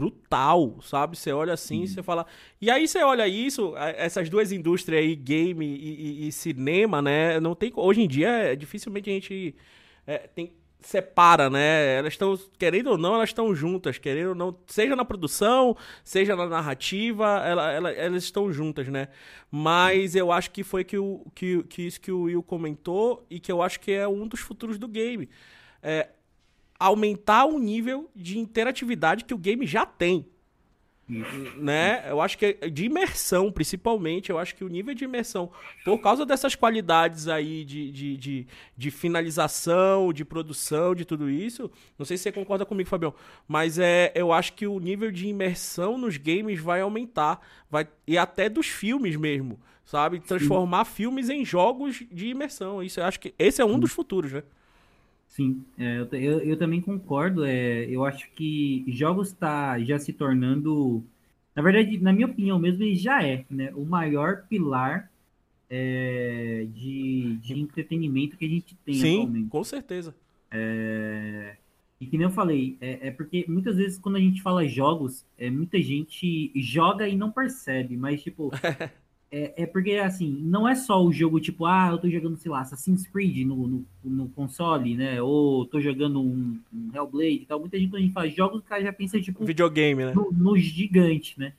brutal, sabe? Você olha assim, você fala. E aí você olha isso, essas duas indústrias aí, game e, e- e cinema, né? Não tem. Hoje em dia, é, dificilmente a gente é, tem, separa, né? Elas estão, querendo ou não, elas estão juntas, querendo ou não, seja na produção, seja na narrativa, ela, ela- elas estão juntas, né? Mas eu acho que foi que, o, que, que isso que o Will comentou e que eu acho que é um dos futuros do game. É, aumentar o nível de interatividade que o game já tem né? Eu acho que é de imersão, principalmente, eu acho que o nível de imersão, por causa dessas qualidades aí de, de, de, de finalização, de produção, de tudo isso, não sei se você concorda comigo, Fabião, mas é, eu acho que o nível de imersão nos games vai aumentar, vai, e até dos filmes mesmo, sabe? Transformar filmes em jogos de imersão. Isso eu acho que esse é um dos futuros, né?
Sim, é, eu, eu, também concordo. É, eu acho que jogos está já se tornando, na verdade, na minha opinião mesmo, ele já é, né, o maior pilar é, de, de entretenimento que a gente tem
Sim,
atualmente.
com certeza.
É, E que nem eu falei, é, é porque muitas vezes quando a gente fala jogos, é, muita gente joga e não percebe, mas tipo, é, é porque assim, não é só o jogo tipo, ah, eu tô jogando, sei lá, Assassin's Creed no, no, no console, né? Ou tô jogando um, um Hellblade e tal. Muita gente quando a gente fala jogos, o cara já pensa tipo
Videogame, né?
no, no gigante, né?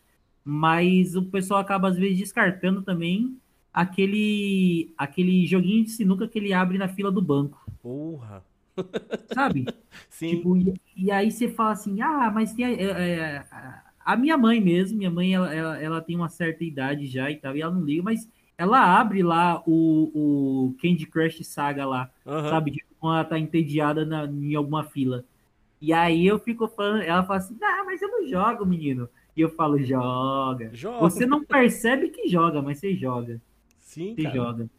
Mas o pessoal acaba às vezes descartando também aquele aquele joguinho de sinuca que ele abre na fila do banco,
Porra.
sabe?
Sim.
Tipo, e, e aí você fala assim, ah, mas tem a, é, é, a- a minha mãe mesmo, minha mãe, ela, ela, ela tem uma certa idade já e tal, e ela não liga, mas ela abre lá o, o Candy Crush Saga lá,
Aham.
sabe? Tipo, ela tá entediada na, em alguma fila. E aí eu fico falando, ela fala assim, ah, mas eu não jogo, menino. E eu falo, joga.
Joga.
Você não percebe que joga, mas você joga.
Sim,
Você
cara.
joga.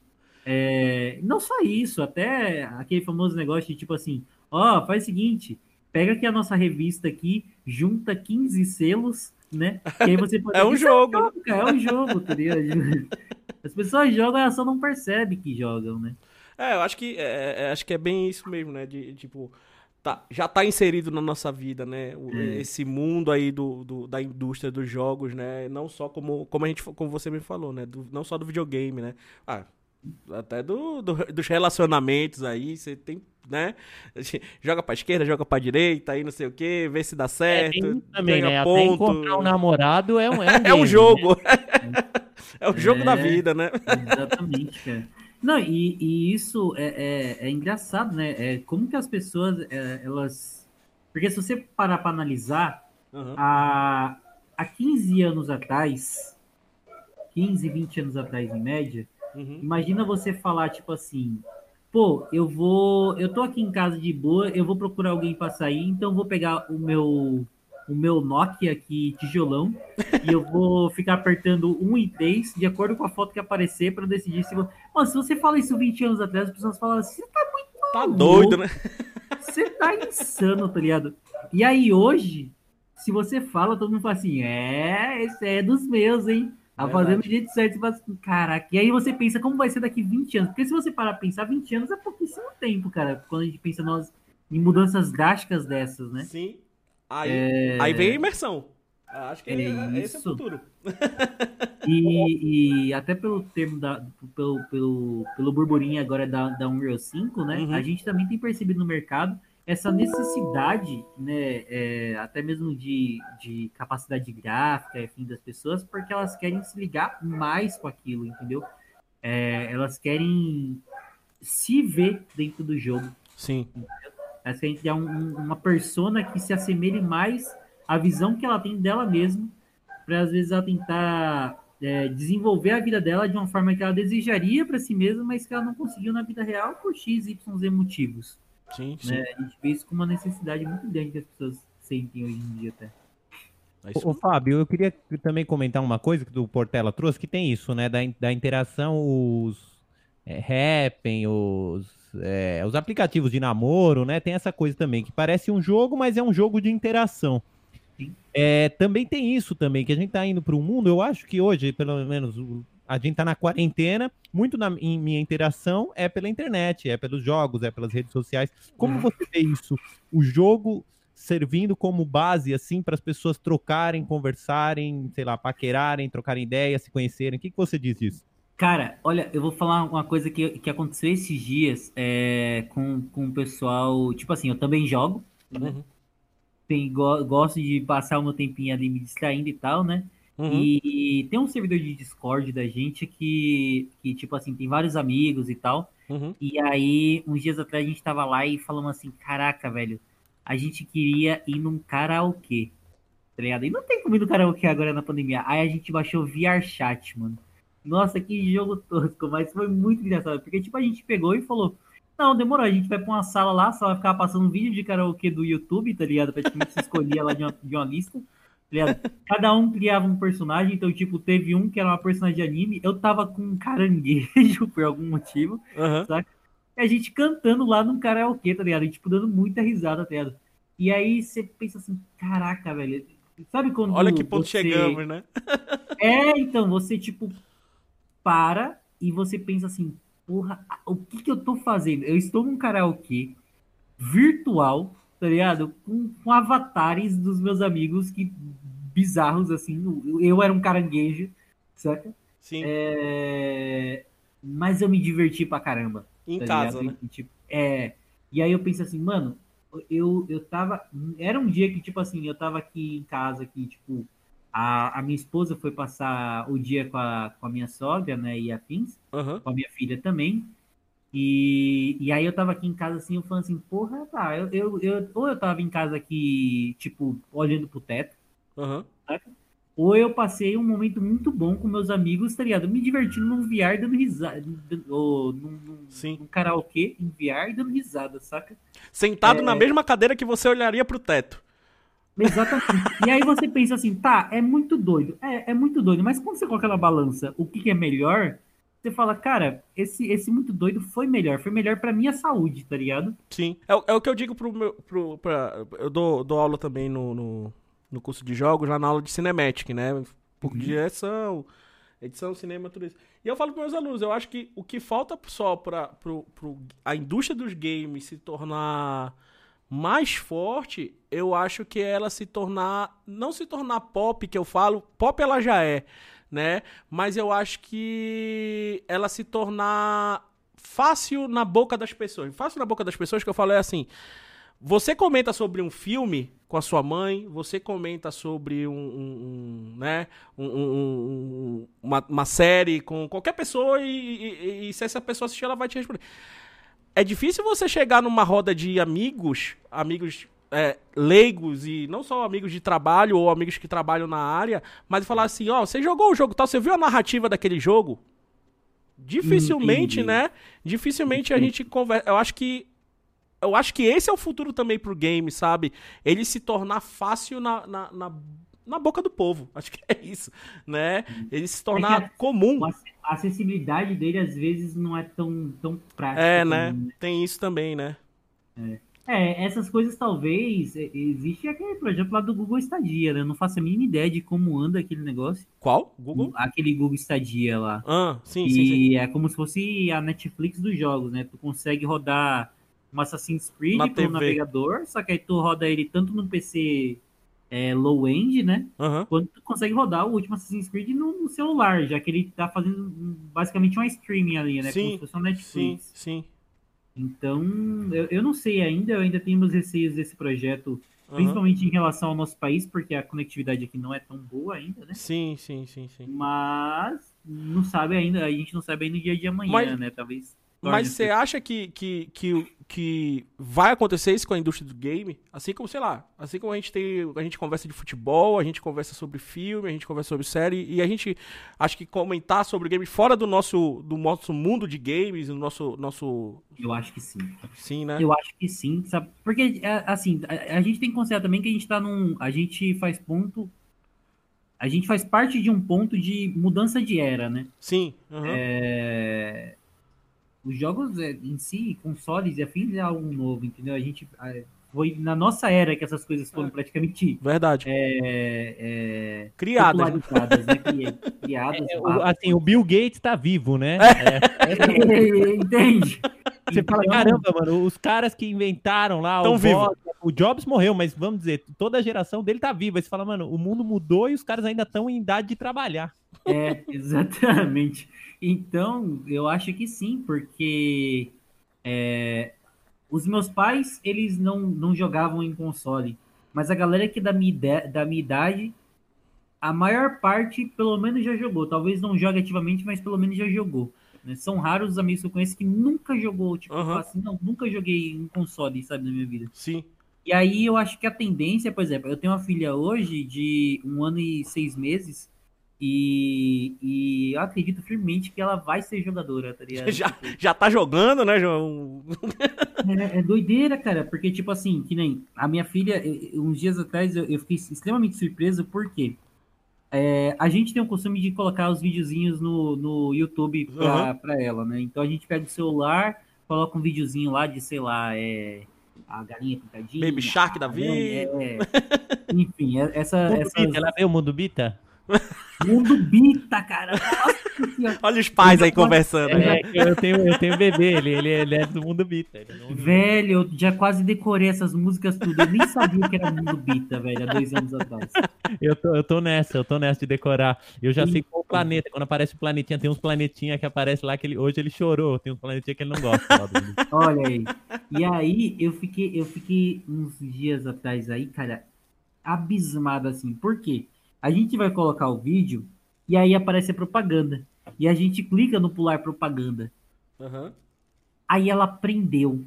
É, não só isso, até aquele famoso negócio de tipo assim, ó, faz o seguinte, pega aqui a nossa revista aqui, junta 15 selos, né? Aí você pode...
É um jogo, né?
cara, é um jogo, tá ligado? As pessoas jogam, elas só não percebem que jogam, né?
É, eu acho que é, é, acho que é bem isso mesmo, né? De tipo, tá, já tá inserido na nossa vida, né? O-
É.
Esse mundo aí do, do- da indústria dos jogos, né? Não só como, como a gente, como você me falou, né? Do- não só do videogame, né? Ah, até do, do- dos relacionamentos aí, você tem, né? Joga pra esquerda, joga pra direita, aí não sei o que, vê se dá
É,
certo,
tem isso também,
ganha
né? Até
ponto.
encontrar um namorado é um, é um,
É um
game, né?
jogo. é o jogo da
É.
vida, né?
Exatamente, cara. Não, e, e isso é, é, é engraçado, né? É como que as pessoas, é, elas... Porque se você parar para analisar,
Aham.
há, há 15 anos atrás, 15, 20 anos atrás em média,
Uhum.
imagina você falar tipo assim, pô, eu vou, eu tô aqui em casa de boa, eu vou procurar alguém para sair, então eu vou pegar o meu o meu Nokia aqui tijolão e eu vou ficar apertando 1 e 3 de acordo com a foto que aparecer para decidir se vou... Mano, se você fala isso 20 anos atrás, as pessoas falam assim, você tá
Tá doido, né?
você tá insano, tá ligado? E aí hoje, se você fala, todo mundo fala assim, é, esse é dos meus, hein? Tá
Verdade.
fazendo do jeito certo, você fala assim, caraca. E aí você pensa, como vai ser daqui 20 anos? Porque se você parar pra pensar, 20 anos é pouquíssimo tempo, cara. Quando a gente pensa nós, em mudanças drásticas dessas, né?
Sim. Aí, aí vem a imersão. Acho que
É
é, esse é o futuro.
E, e até pelo termo da, pelo, pelo, pelo burburinho agora da, da Unreal 5, né?
Uhum.
A gente também tem percebido no mercado essa necessidade, né? é, até mesmo de, de capacidade gráfica, enfim, das pessoas, porque elas querem se ligar mais com aquilo, entendeu? É, elas querem se ver dentro do jogo.
Sim.
Elas querem criar um- um- uma persona que se assemelhe mais à visão que ela tem dela mesma, para às vezes ela tentar é, desenvolver a vida dela de uma forma que ela desejaria para si mesma, mas que ela não conseguiu na vida real por X, Y, Z motivos.
Sim, sim.
Né? A gente vê isso como uma necessidade muito grande que as pessoas sentem hoje em dia até.
Isso.
Ô, Fábio, eu queria também comentar uma coisa que o Portela trouxe, que tem isso, né? Da, da interação, os é, Happn, os, é, os aplicativos de namoro, né? Tem essa coisa também, que parece um jogo, mas é um jogo de interação.
Sim.
É, também tem isso também, que a gente tá indo para um mundo, eu acho que hoje, pelo menos, o- a gente tá na quarentena, muito na em minha interação é pela internet, é pelos jogos, é pelas redes sociais. Como
Uhum.
você vê isso? O jogo servindo como base, assim, para as pessoas trocarem, conversarem, sei lá, paquerarem, trocarem ideias, se conhecerem. O que, que você diz disso?
Cara, olha, eu vou falar uma coisa que, que aconteceu esses dias é, com, com o pessoal. Tipo assim, eu também jogo,
Uhum.
tem, go- gosto de passar o meu tempinho ali me distraindo e tal, né?
Uhum.
E tem um servidor de Discord da gente que, que, tipo assim, tem vários amigos e tal.
Uhum.
E aí, uns dias atrás, a gente tava lá e falamos assim: caraca, velho, a gente queria ir num karaokê. Tá ligado? E não tem como ir no karaokê agora na pandemia. Aí a gente baixou VR Chat, mano. Nossa, que jogo tosco, mas foi muito engraçado. Porque, tipo, a gente pegou e falou: Não, demorou, a gente vai pra uma sala lá, a sala vai ficar passando um vídeo de karaokê do YouTube, tá ligado? Praticamente se escolhia lá de uma, de uma lista. Tá? Cada um criava um personagem, então, tipo, teve um que era uma personagem de anime. Eu tava com um caranguejo por algum motivo.
Uhum.
E a gente cantando lá num karaokê, tá ligado? E, tipo, dando muita risada, tá ligado? E aí você pensa assim, caraca, velho. Sabe quando.
Olha que ponto
você-
chegamos, né?
É, então, você, tipo, para e você pensa assim, porra, o que que eu tô fazendo? Eu estou num karaokê virtual, tá ligado? Com, com avatares dos meus amigos que bizarros, assim. Eu era um caranguejo, saca?
Sim.
É... Mas eu me diverti pra caramba.
em
tá
casa,
ligado?
né?
E, tipo, é. E aí eu pensei assim, mano, eu, eu tava. Era um dia que, tipo assim, eu tava aqui em casa, que, tipo, a, a minha esposa foi passar o dia com a, com a minha sogra, né, e afins,
Aham.
com a minha filha também. E, e aí eu tava aqui em casa assim, eu falando assim, porra, tá, eu, eu, eu- ou eu tava em casa aqui, tipo, olhando pro teto,
Aham.
ou eu passei um momento muito bom com meus amigos, tá ligado? Me divertindo num VR dando risada, ou num, num,
Sim.
num karaokê em VR dando risada, saca?
Sentado
É.
na mesma cadeira que você olharia pro teto.
Exatamente. e aí você pensa assim, tá, é muito doido. É, é muito doido, mas quando você coloca na balança o que, que é melhor, você fala, cara, esse, esse muito doido foi melhor, foi melhor pra minha saúde, tá ligado?
Sim. É, o- é o que eu digo pro meu. Pro, pra, eu dou, dou aula também no, no, no curso de jogos, lá na aula de Cinematic, né? Um pouco de direção, edição, cinema, tudo isso. E eu falo para meus alunos, eu acho que o que falta só para a indústria dos games se tornar mais forte, eu acho que é ela se tornar. Não se tornar pop, que eu falo, pop ela já é, né? Mas eu acho que ela se tornar fácil na boca das pessoas. Fácil na boca das pessoas que eu falo é assim. Você comenta sobre um filme com a sua mãe, você comenta sobre um, um- um, né, um- um- um- uma, uma série com qualquer pessoa e, e- e se essa pessoa assistir, ela vai te responder. É difícil você chegar numa roda de amigos, amigos é, leigos e não só amigos de trabalho ou amigos que trabalham na área, mas falar assim, ó, você jogou o jogo tal, você viu a narrativa daquele jogo? Dificilmente,
Entendi.
né? Dificilmente a gente conversa. Eu acho que eu acho que esse é o futuro também pro game, sabe? Ele se tornar fácil na, na, na, na boca do povo. Acho que é isso, né? Ele se tornar
É que
comum.
A acessibilidade dele às vezes não é tão, tão prática.
É, né?
também,
Tem isso também, né?
É, essas coisas talvez. é, Existe aquele projeto lá do Google Stadia, né? Eu não faço a mínima ideia de como anda aquele negócio.
Qual? Google?
Aquele Google Stadia lá.
Ah, sim,
e
sim, sim.
é como se fosse a Netflix dos jogos, né? Tu consegue rodar um Assassin's Creed
Na
pelo
TV.
navegador, só que aí tu roda ele tanto no PC é, low-end, né?
Aham.
Quanto tu consegue rodar o último Assassin's Creed no, no celular, já que ele tá fazendo basicamente uma streaming ali, né?
Sim,
como se fosse uma
Sim,
Netflix.
sim.
Então, eu, eu não sei ainda, eu ainda tenho meus receios desse projeto,
Aham.
principalmente em relação ao nosso país, porque a conectividade aqui não é tão boa ainda, né?
Sim, sim, sim, sim.
Mas não sabe ainda, a gente não sabe ainda o dia de amanhã,
Mas-
né? Talvez.
Mas você acha que, que, que, que vai acontecer isso com a indústria do game? Assim como, sei lá, assim como a gente tem. A gente conversa de futebol, a gente conversa sobre filme, a gente conversa sobre série, e a gente acho que comentar sobre game fora do nosso, do nosso mundo de games, do nosso. nosso
Eu acho que sim.
sim, né?
Eu acho que sim, sabe? Porque, é, assim, a, a gente tem que considerar também que a gente tá num. A gente faz ponto. A gente faz parte de um ponto de mudança de era, né?
Sim. aham.
É, Os jogos é, em si, consoles e afins, é algo novo, entendeu? A gente. é, Foi na nossa era que essas coisas foram praticamente
Verdade.
é, é,
Criadas.
né? Cri- Criadas.
É, o- assim, o Bill Gates tá vivo, né?
Entende?
Você fala,
Então,
caramba, mano, os caras que inventaram lá
Tão
o
vivo.
o Jobs morreu, mas vamos dizer, toda a geração dele tá viva. Aí você fala, mano, o mundo mudou e os caras ainda estão em idade de trabalhar.
É, exatamente. Então, eu acho que sim, porque é, os meus pais, eles não, não jogavam em console, mas a galera que da minha, da minha idade, a maior parte, pelo menos, já jogou. Talvez não jogue ativamente, mas pelo menos já jogou. né? São raros os amigos que eu conheço que nunca jogou, tipo,
Aham.
assim, não, nunca joguei em console, sabe, na minha vida.
Sim.
E aí eu acho que a tendência, por exemplo, eu tenho uma filha hoje de um ano e seis meses e, e eu acredito firmemente que ela vai ser jogadora, tá ligado?
Já, já tá jogando, né, João?
É, é doideira, cara, porque tipo assim, que nem a minha filha, uns dias atrás eu, eu fiquei extremamente surpreso porque é, a gente tem o costume de colocar os videozinhos no, no YouTube pra,
Aham.
pra ela, né? Então a gente pega o celular, coloca um videozinho lá de, sei lá, é, a galinha pintadinha.
Baby Shark da vida.
aranha, é. Enfim, é- essa,
Mundo
essas-
Bita, ela veio o Mundo Bita?
Mundo Bita, cara. Nossa.
Olha os pais aí conversando.
É, eu tenho, eu tenho bebê, ele, ele, ele é do mundo Bita. ele não-
Velho, eu já quase decorei essas músicas tudo. Eu nem sabia o que era Mundo Bita, velho, há dois anos atrás.
Eu tô, eu tô nessa, eu tô nessa de decorar. Eu já sei qual o planeta. Quando aparece o planetinha, tem uns planetinha que aparece lá que ele, hoje ele chorou. Tem uns planetinha que ele não gosta.
Olha aí. E aí, eu fiquei, eu fiquei uns dias atrás aí, cara, abismado assim. Por quê? A gente vai colocar o vídeo e aí aparece a propaganda. E a gente clica no pular propaganda.
Aham.
Aí ela prendeu.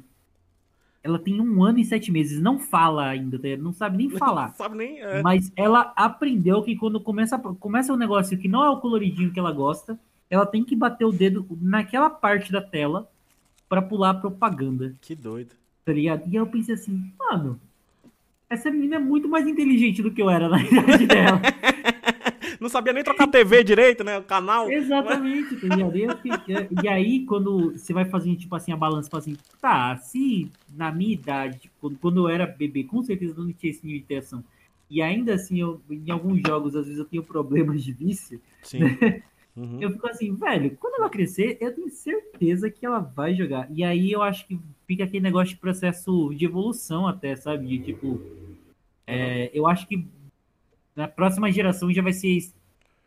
Ela tem um ano e sete meses. Não fala ainda, tá não sabe nem falar.
Sabe nem. é.
Mas ela aprendeu que quando começa, começa um negócio que não é o coloridinho que ela gosta, ela tem que bater o dedo naquela parte da tela pra pular a propaganda,
Que doido.
tá ligado? E eu pensei assim, mano, essa menina é muito mais inteligente do que eu era na idade dela.
Não sabia nem trocar TV direito, né? O canal.
Exatamente, tá ligado? E, eu aí, quando você vai fazendo, tipo assim, a balança, fala assim, tá, se na minha idade, tipo, quando, quando eu era bebê, com certeza não tinha esse nível de interação. E ainda assim, eu, em alguns jogos, às vezes eu tenho problemas de vício.
Sim. Uhum.
Eu fico assim, velho, quando ela crescer, eu tenho certeza que ela vai jogar. E aí eu acho que fica aquele negócio de processo de evolução até, sabe? De tipo, é, eu acho que na próxima geração já vai ser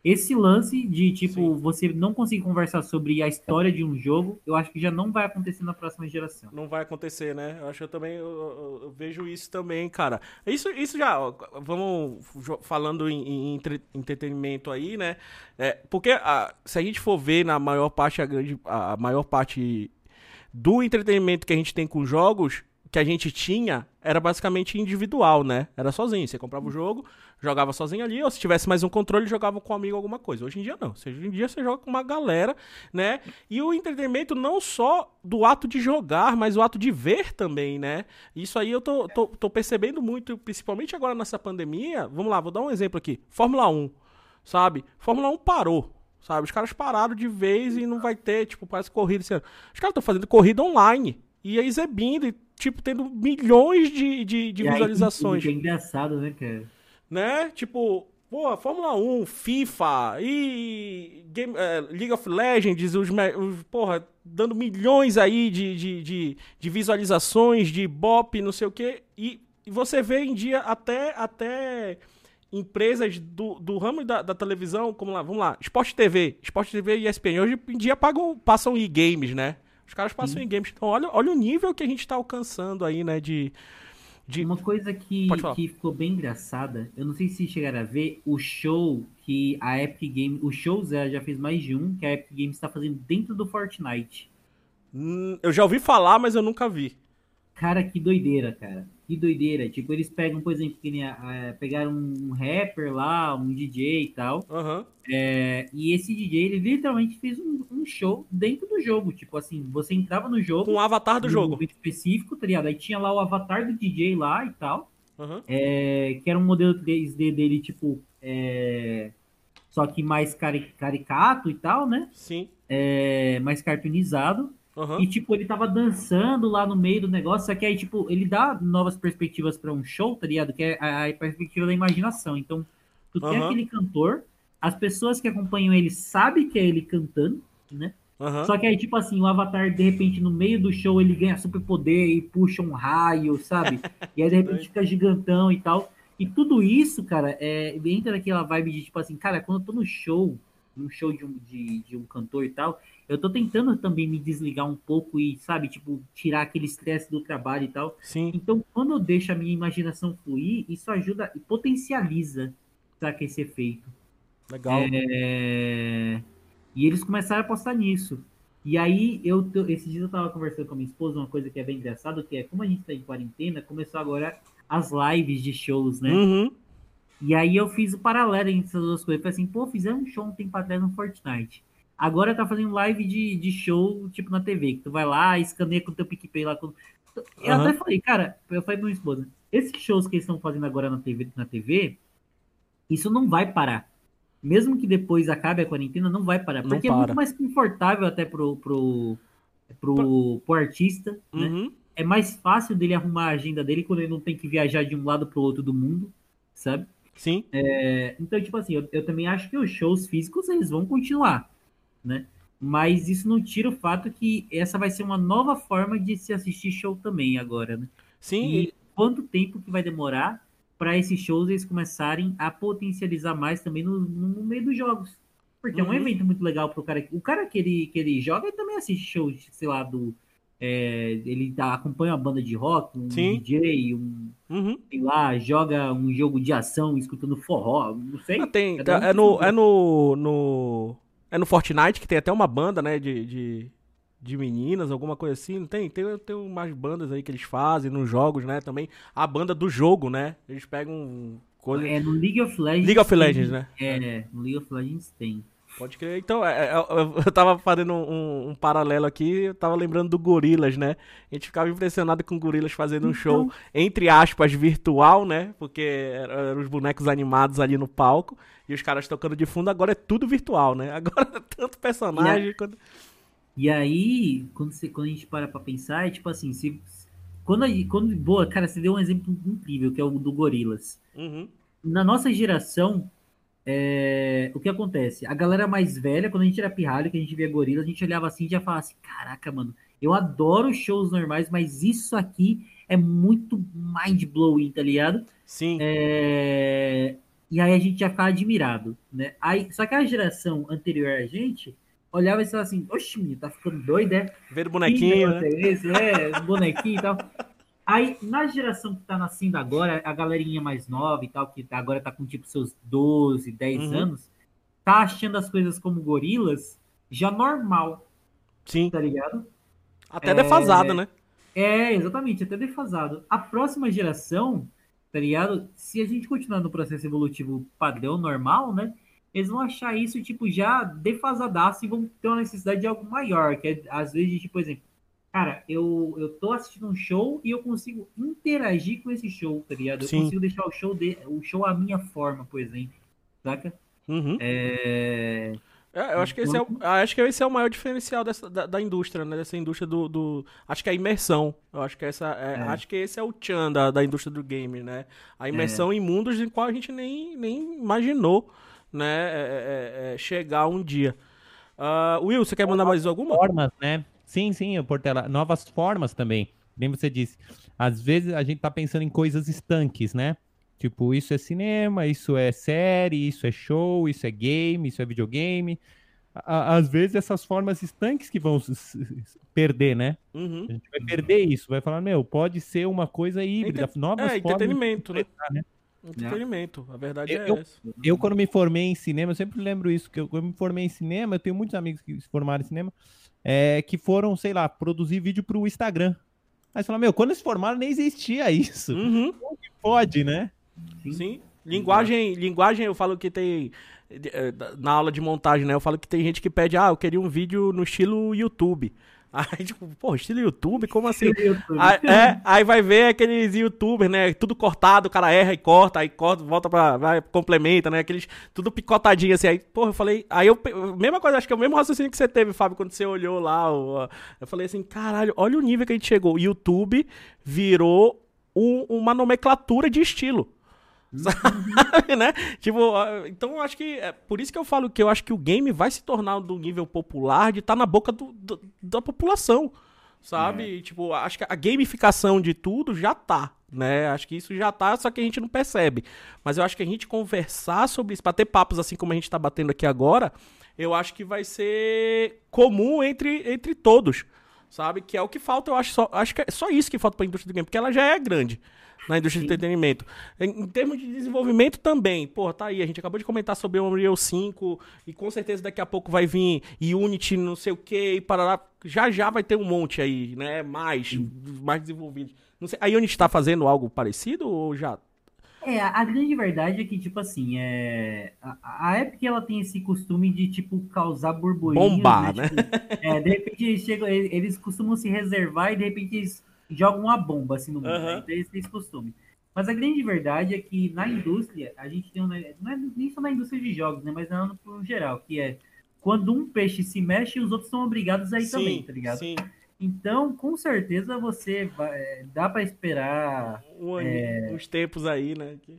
esse lance de tipo,
Sim.
você não conseguir conversar sobre a história de um jogo, eu acho que já não vai acontecer na próxima geração.
Não vai acontecer, né? Eu acho que eu também eu, eu- eu vejo isso também, cara. Isso, isso já, ó, vamos falando em, em entre- entretenimento aí, né? É, porque a- se a gente for ver na maior parte, a, grande, a maior parte do entretenimento que a gente tem com jogos, que a gente tinha, era basicamente individual, né? Era sozinho. Você comprava o jogo, jogava sozinho ali, ou se tivesse mais um controle, jogava com um amigo alguma coisa. Hoje em dia não. Hoje em dia você joga com uma galera, né? E o entretenimento não só do ato de jogar, mas o ato de ver também, né? Isso aí eu tô, tô, tô percebendo muito, principalmente agora nessa pandemia. Vamos lá, vou dar um exemplo aqui. Fórmula 1, sabe? Fórmula 1 parou. Sabe, os caras pararam de vez e não vai ter, tipo, parece corrida ano. Os caras estão fazendo corrida online e exibindo e, tipo, tendo milhões de, de, de
aí,
visualizações
isso É engraçado, né, cara?
né? Tipo, pô, Fórmula 1, FIFA e Game, eh, League of Legends, os, os, porra, dando milhões aí de, de, de, de visualizações, de bop, não sei o quê. E, e você vê em dia até, até empresas do, do ramo da, da televisão, como lá, vamos lá, Sport TV, Sport TV e ESPN, hoje em dia pagam, passam e-games, né? Os caras passam e-games. Então, olha, olha o nível que a gente tá alcançando aí, né, de... de...
Uma coisa que, que ficou bem engraçada, eu não sei se chegaram a ver o show que a Epic Games, o shows ela já fez mais de um, que a Epic Games está fazendo dentro do Fortnite.
Hum, Eu já ouvi falar, mas eu nunca vi.
Cara, que doideira, cara. Que doideira. Tipo, eles pegam, por exemplo, que nem a- pegaram um rapper lá, um DJ e tal.
Aham.
é, e esse DJ, ele literalmente fez um, um show dentro do jogo. Tipo assim, você entrava no jogo.
Com o avatar do jogo.
específico, tá ligado? Aí tinha lá o avatar do DJ lá e tal.
Aham.
é, que era um modelo 3D dele, tipo, é, só que mais cari- caricato e tal, né?
Sim.
É, mais cartoonizado.
Aham.
E, tipo, ele tava dançando lá no meio do negócio, só que aí, tipo, ele dá novas perspectivas pra um show, tá ligado? Que é a, a perspectiva da imaginação. Então, tu tem
Aham.
aquele cantor, as pessoas que acompanham ele sabem que é ele cantando, né?
Aham.
Só que aí, tipo assim, o Avatar, de repente, no meio do show, ele ganha superpoder e puxa um raio, sabe? E aí, de repente, fica gigantão e tal. E tudo isso, cara, é, entra naquela vibe de, tipo assim, cara, quando eu tô no show, num show de um, de, de um cantor e tal, eu tô tentando também me desligar um pouco e, sabe, tipo, tirar aquele estresse do trabalho e tal.
Sim.
Então, quando eu deixo a minha imaginação fluir, isso ajuda e potencializa, saca, esse efeito.
Legal.
É, E eles começaram a apostar nisso. E aí, eu tô- esses dias eu tava conversando com a minha esposa, uma coisa que é bem engraçada, que é como a gente tá em quarentena, começou agora as lives de shows, né?
Uhum.
E aí eu fiz o paralelo entre essas duas coisas. Falei assim, pô, fizemos um show um tempo atrás no Fortnite. Agora tá fazendo live de, de show, tipo, na TV, que tu vai lá, escaneia com o teu PicPay lá. Com... Eu
Aham.
até falei, cara, eu falei pra minha esposa, esses shows que eles estão fazendo agora na TV, na TV, isso não vai parar. Mesmo que depois acabe a quarentena, não vai parar. Porque é
para.
muito mais confortável até pro, pro, pro, pro artista, né?
Uhum.
É mais fácil dele arrumar a agenda dele quando ele não tem que viajar de um lado pro outro do mundo, sabe?
Sim.
É, então, tipo assim, eu, eu, também acho que os shows físicos eles vão continuar, né? Mas isso não tira o fato que essa vai ser uma nova forma de se assistir show também agora, né?
Sim.
E quanto tempo que vai demorar para esses shows eles começarem a potencializar mais também no, no meio dos jogos? Porque uhum. é um uhum. evento muito legal pro cara. O cara que ele, que ele joga, ele também assiste shows, sei lá, do. É, ele tá, acompanha uma banda de rock, um Sim. DJ, um. Uhum. Sei lá, joga um jogo de ação escutando forró, não sei.
Ah, tem, é, é, no, é no, no. É no Fortnite que tem até uma banda, né? De, de, de meninas, alguma coisa assim. Não tem? Tem, tem umas bandas aí que eles fazem nos jogos, né? Também. A banda do jogo, né? Eles pegam coisa.
É no League of Legends.
League of Legends, tem, né?
É, no League of Legends tem.
Pode crer. Então, é, é, eu, tava fazendo um, um, paralelo aqui, eu tava lembrando do Gorilas, né? A gente ficava impressionado com Gorilas fazendo um show, então. entre aspas, virtual, né? Porque eram os bonecos animados ali no palco e os caras tocando de fundo, agora é tudo virtual, né? Agora é tanto personagem
e, a...
quando...
e aí, quando, você, quando a gente para pra pensar, é tipo assim, se, quando, quando. Boa, cara, você deu um exemplo incrível, que é o do Gorilas.
Uhum.
Na nossa geração, é, o que acontece? A galera mais velha, quando a gente era pirralho, que a gente via gorila, a gente olhava assim e já falava assim: caraca, mano, eu adoro shows normais, mas isso aqui é muito mind-blowing, tá ligado?
Sim.
É, e aí a gente já ficava admirado, né? Aí, só que a geração anterior a gente olhava e falava assim: oxe, menino, tá ficando doido, é?
Ver o bonequinho, né?
Esse, é, bonequinho e tal. Aí, na geração que tá nascendo agora, a galerinha mais nova e tal, que agora tá com tipo seus 12, 10 uhum. anos, tá achando as coisas como gorilas já normal.
Sim.
Tá ligado?
Até é... defasado, né?
É, exatamente, até defasado. A próxima geração, tá ligado? Se a gente continuar no processo evolutivo padrão normal, né? Eles vão achar isso, tipo, já defasadaço e vão ter uma necessidade de algo maior, que é, às vezes, tipo, por exemplo, cara, eu, eu tô assistindo um show e eu consigo interagir com esse show, tá ligado? Eu Sim. consigo deixar o show, de, o show à minha forma, por exemplo. Saca?
Uhum.
É...
É, eu acho que, esse é o, acho que esse é o maior diferencial dessa, da, da indústria, né? Dessa indústria do, do, Acho que é a imersão. Eu acho que essa é, é. acho que esse é o tchan da, da indústria do game, né? A imersão é. em mundos em qual a gente nem, nem imaginou, né? É, é, chegar um dia. Uh, Will, você quer mandar mais alguma?
Formas, né? Sim, sim, Portela. Novas formas também. Nem você disse. Às vezes a gente tá pensando em coisas estanques, né? Tipo, isso é cinema, isso é série, isso é show, isso é game, isso é videogame. Às vezes essas formas estanques que vão perder, né?
Uhum.
A gente vai perder isso, vai falar, meu, pode ser uma coisa híbrida, Enter...
novas é, formas. Entretenimento, né? né? Entretenimento, a verdade
eu,
é essa.
Eu, quando me formei em cinema, eu sempre lembro isso, que eu, quando me formei em cinema, eu tenho muitos amigos que se formaram em cinema, é, que foram, sei lá, produzir vídeo pro Instagram. Aí você fala, meu, quando eles formaram nem existia isso.
Uhum.
Como que pode, né?
Sim. Sim. Linguagem, linguagem, eu falo que tem. Eh, na aula de montagem, né? Eu falo que tem gente que pede, ah, eu queria um vídeo no estilo YouTube. Aí, tipo, pô, estilo YouTube? Como assim? YouTube. Aí, é, aí vai ver aqueles youtubers, né? Tudo cortado, o cara erra e corta, aí corta, volta pra. Vai, complementa, né? Aqueles. Tudo picotadinho assim. Aí, porra, eu falei. Aí eu. Mesma coisa, acho que é o mesmo raciocínio que você teve, Fábio, quando você olhou lá. eu falei assim, caralho, olha o nível que a gente chegou. YouTube virou um, uma nomenclatura de estilo. Sabe, né? Tipo, então eu acho que. É por isso que eu falo que eu acho que o game vai se tornar do nível popular de estar tá na boca do, do, da população. Sabe? É. Tipo, acho que a gamificação de tudo já tá. Né? Acho que isso já tá, só que a gente não percebe. Mas eu acho que a gente conversar sobre isso, bater papos assim como a gente tá batendo aqui agora, eu acho que vai ser comum entre, entre todos. Sabe? Que é o que falta, eu acho só. Acho que é só isso que falta pra indústria do game, porque ela já é grande na indústria Sim. de entretenimento. Em, em, termos de desenvolvimento também, pô, tá aí, a gente acabou de comentar sobre o Unreal 5 e com certeza daqui a pouco vai vir Unity, não sei o que, e para já já vai ter um monte aí, né, mais, Sim. mais desenvolvido. Não sei, a Unity está fazendo algo parecido ou já
é, a grande verdade é que, tipo assim, é... a, a Epic ela tem esse costume de, tipo, causar burburinhos.
Bombar, né?
né? Tipo, é, de repente eles, chegam, eles costumam se reservar e de repente eles jogam uma bomba assim no mundo. Uhum. Né? Então eles têm esse costume. Mas a grande verdade é que na indústria, a gente tem um. Não é nem só na indústria de jogos, né? Mas no, no geral, que é quando um peixe se mexe, os outros são obrigados aí sim, também, tá ligado?
Sim.
Então, com certeza você vai, é, dá para esperar
um, é, uns tempos aí, né? Que...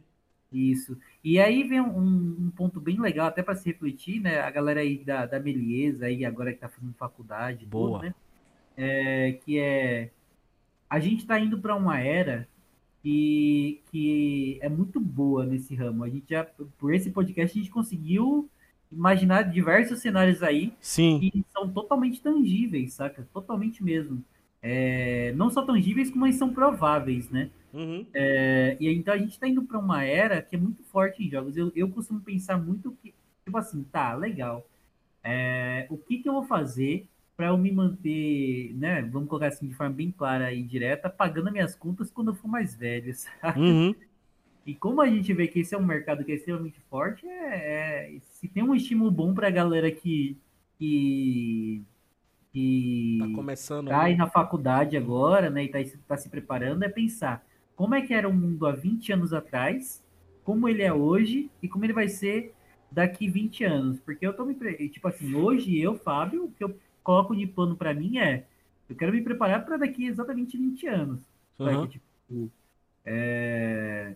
Isso. E aí vem um, um ponto bem legal, até para se refletir, né? A galera aí da, da Meliesa, aí agora que tá fazendo faculdade,
Boa.
Tudo, né? É, que é. A gente tá indo para uma era que, que é muito boa nesse ramo. A gente já, por esse podcast, a gente conseguiu imaginar diversos cenários aí
Sim.
que são totalmente tangíveis, saca? Totalmente mesmo. É, não só tangíveis, como eles são prováveis, né?
Uhum.
É, e então a gente tá indo para uma era que é muito forte em jogos. Eu, eu costumo pensar muito que, tipo assim, tá, legal. É, o que que eu vou fazer para eu me manter, né? Vamos colocar assim de forma bem clara e direta, pagando as minhas contas quando eu for mais velho, sabe?
Uhum.
E como a gente vê que esse é um mercado que é extremamente forte, é, é- se tem um estímulo bom pra galera que, que, que
Tá começando.
tá aí
né?
na faculdade agora, né, e tá, tá se preparando, é pensar como é que era o mundo há 20 anos atrás, como ele é hoje e como ele vai ser daqui 20 anos. Porque eu tô me. Tipo assim, hoje eu, Fábio, o que eu coloco de plano pra mim é. Eu quero me preparar para daqui exatamente 20 anos.
Uhum.
Tipo, é,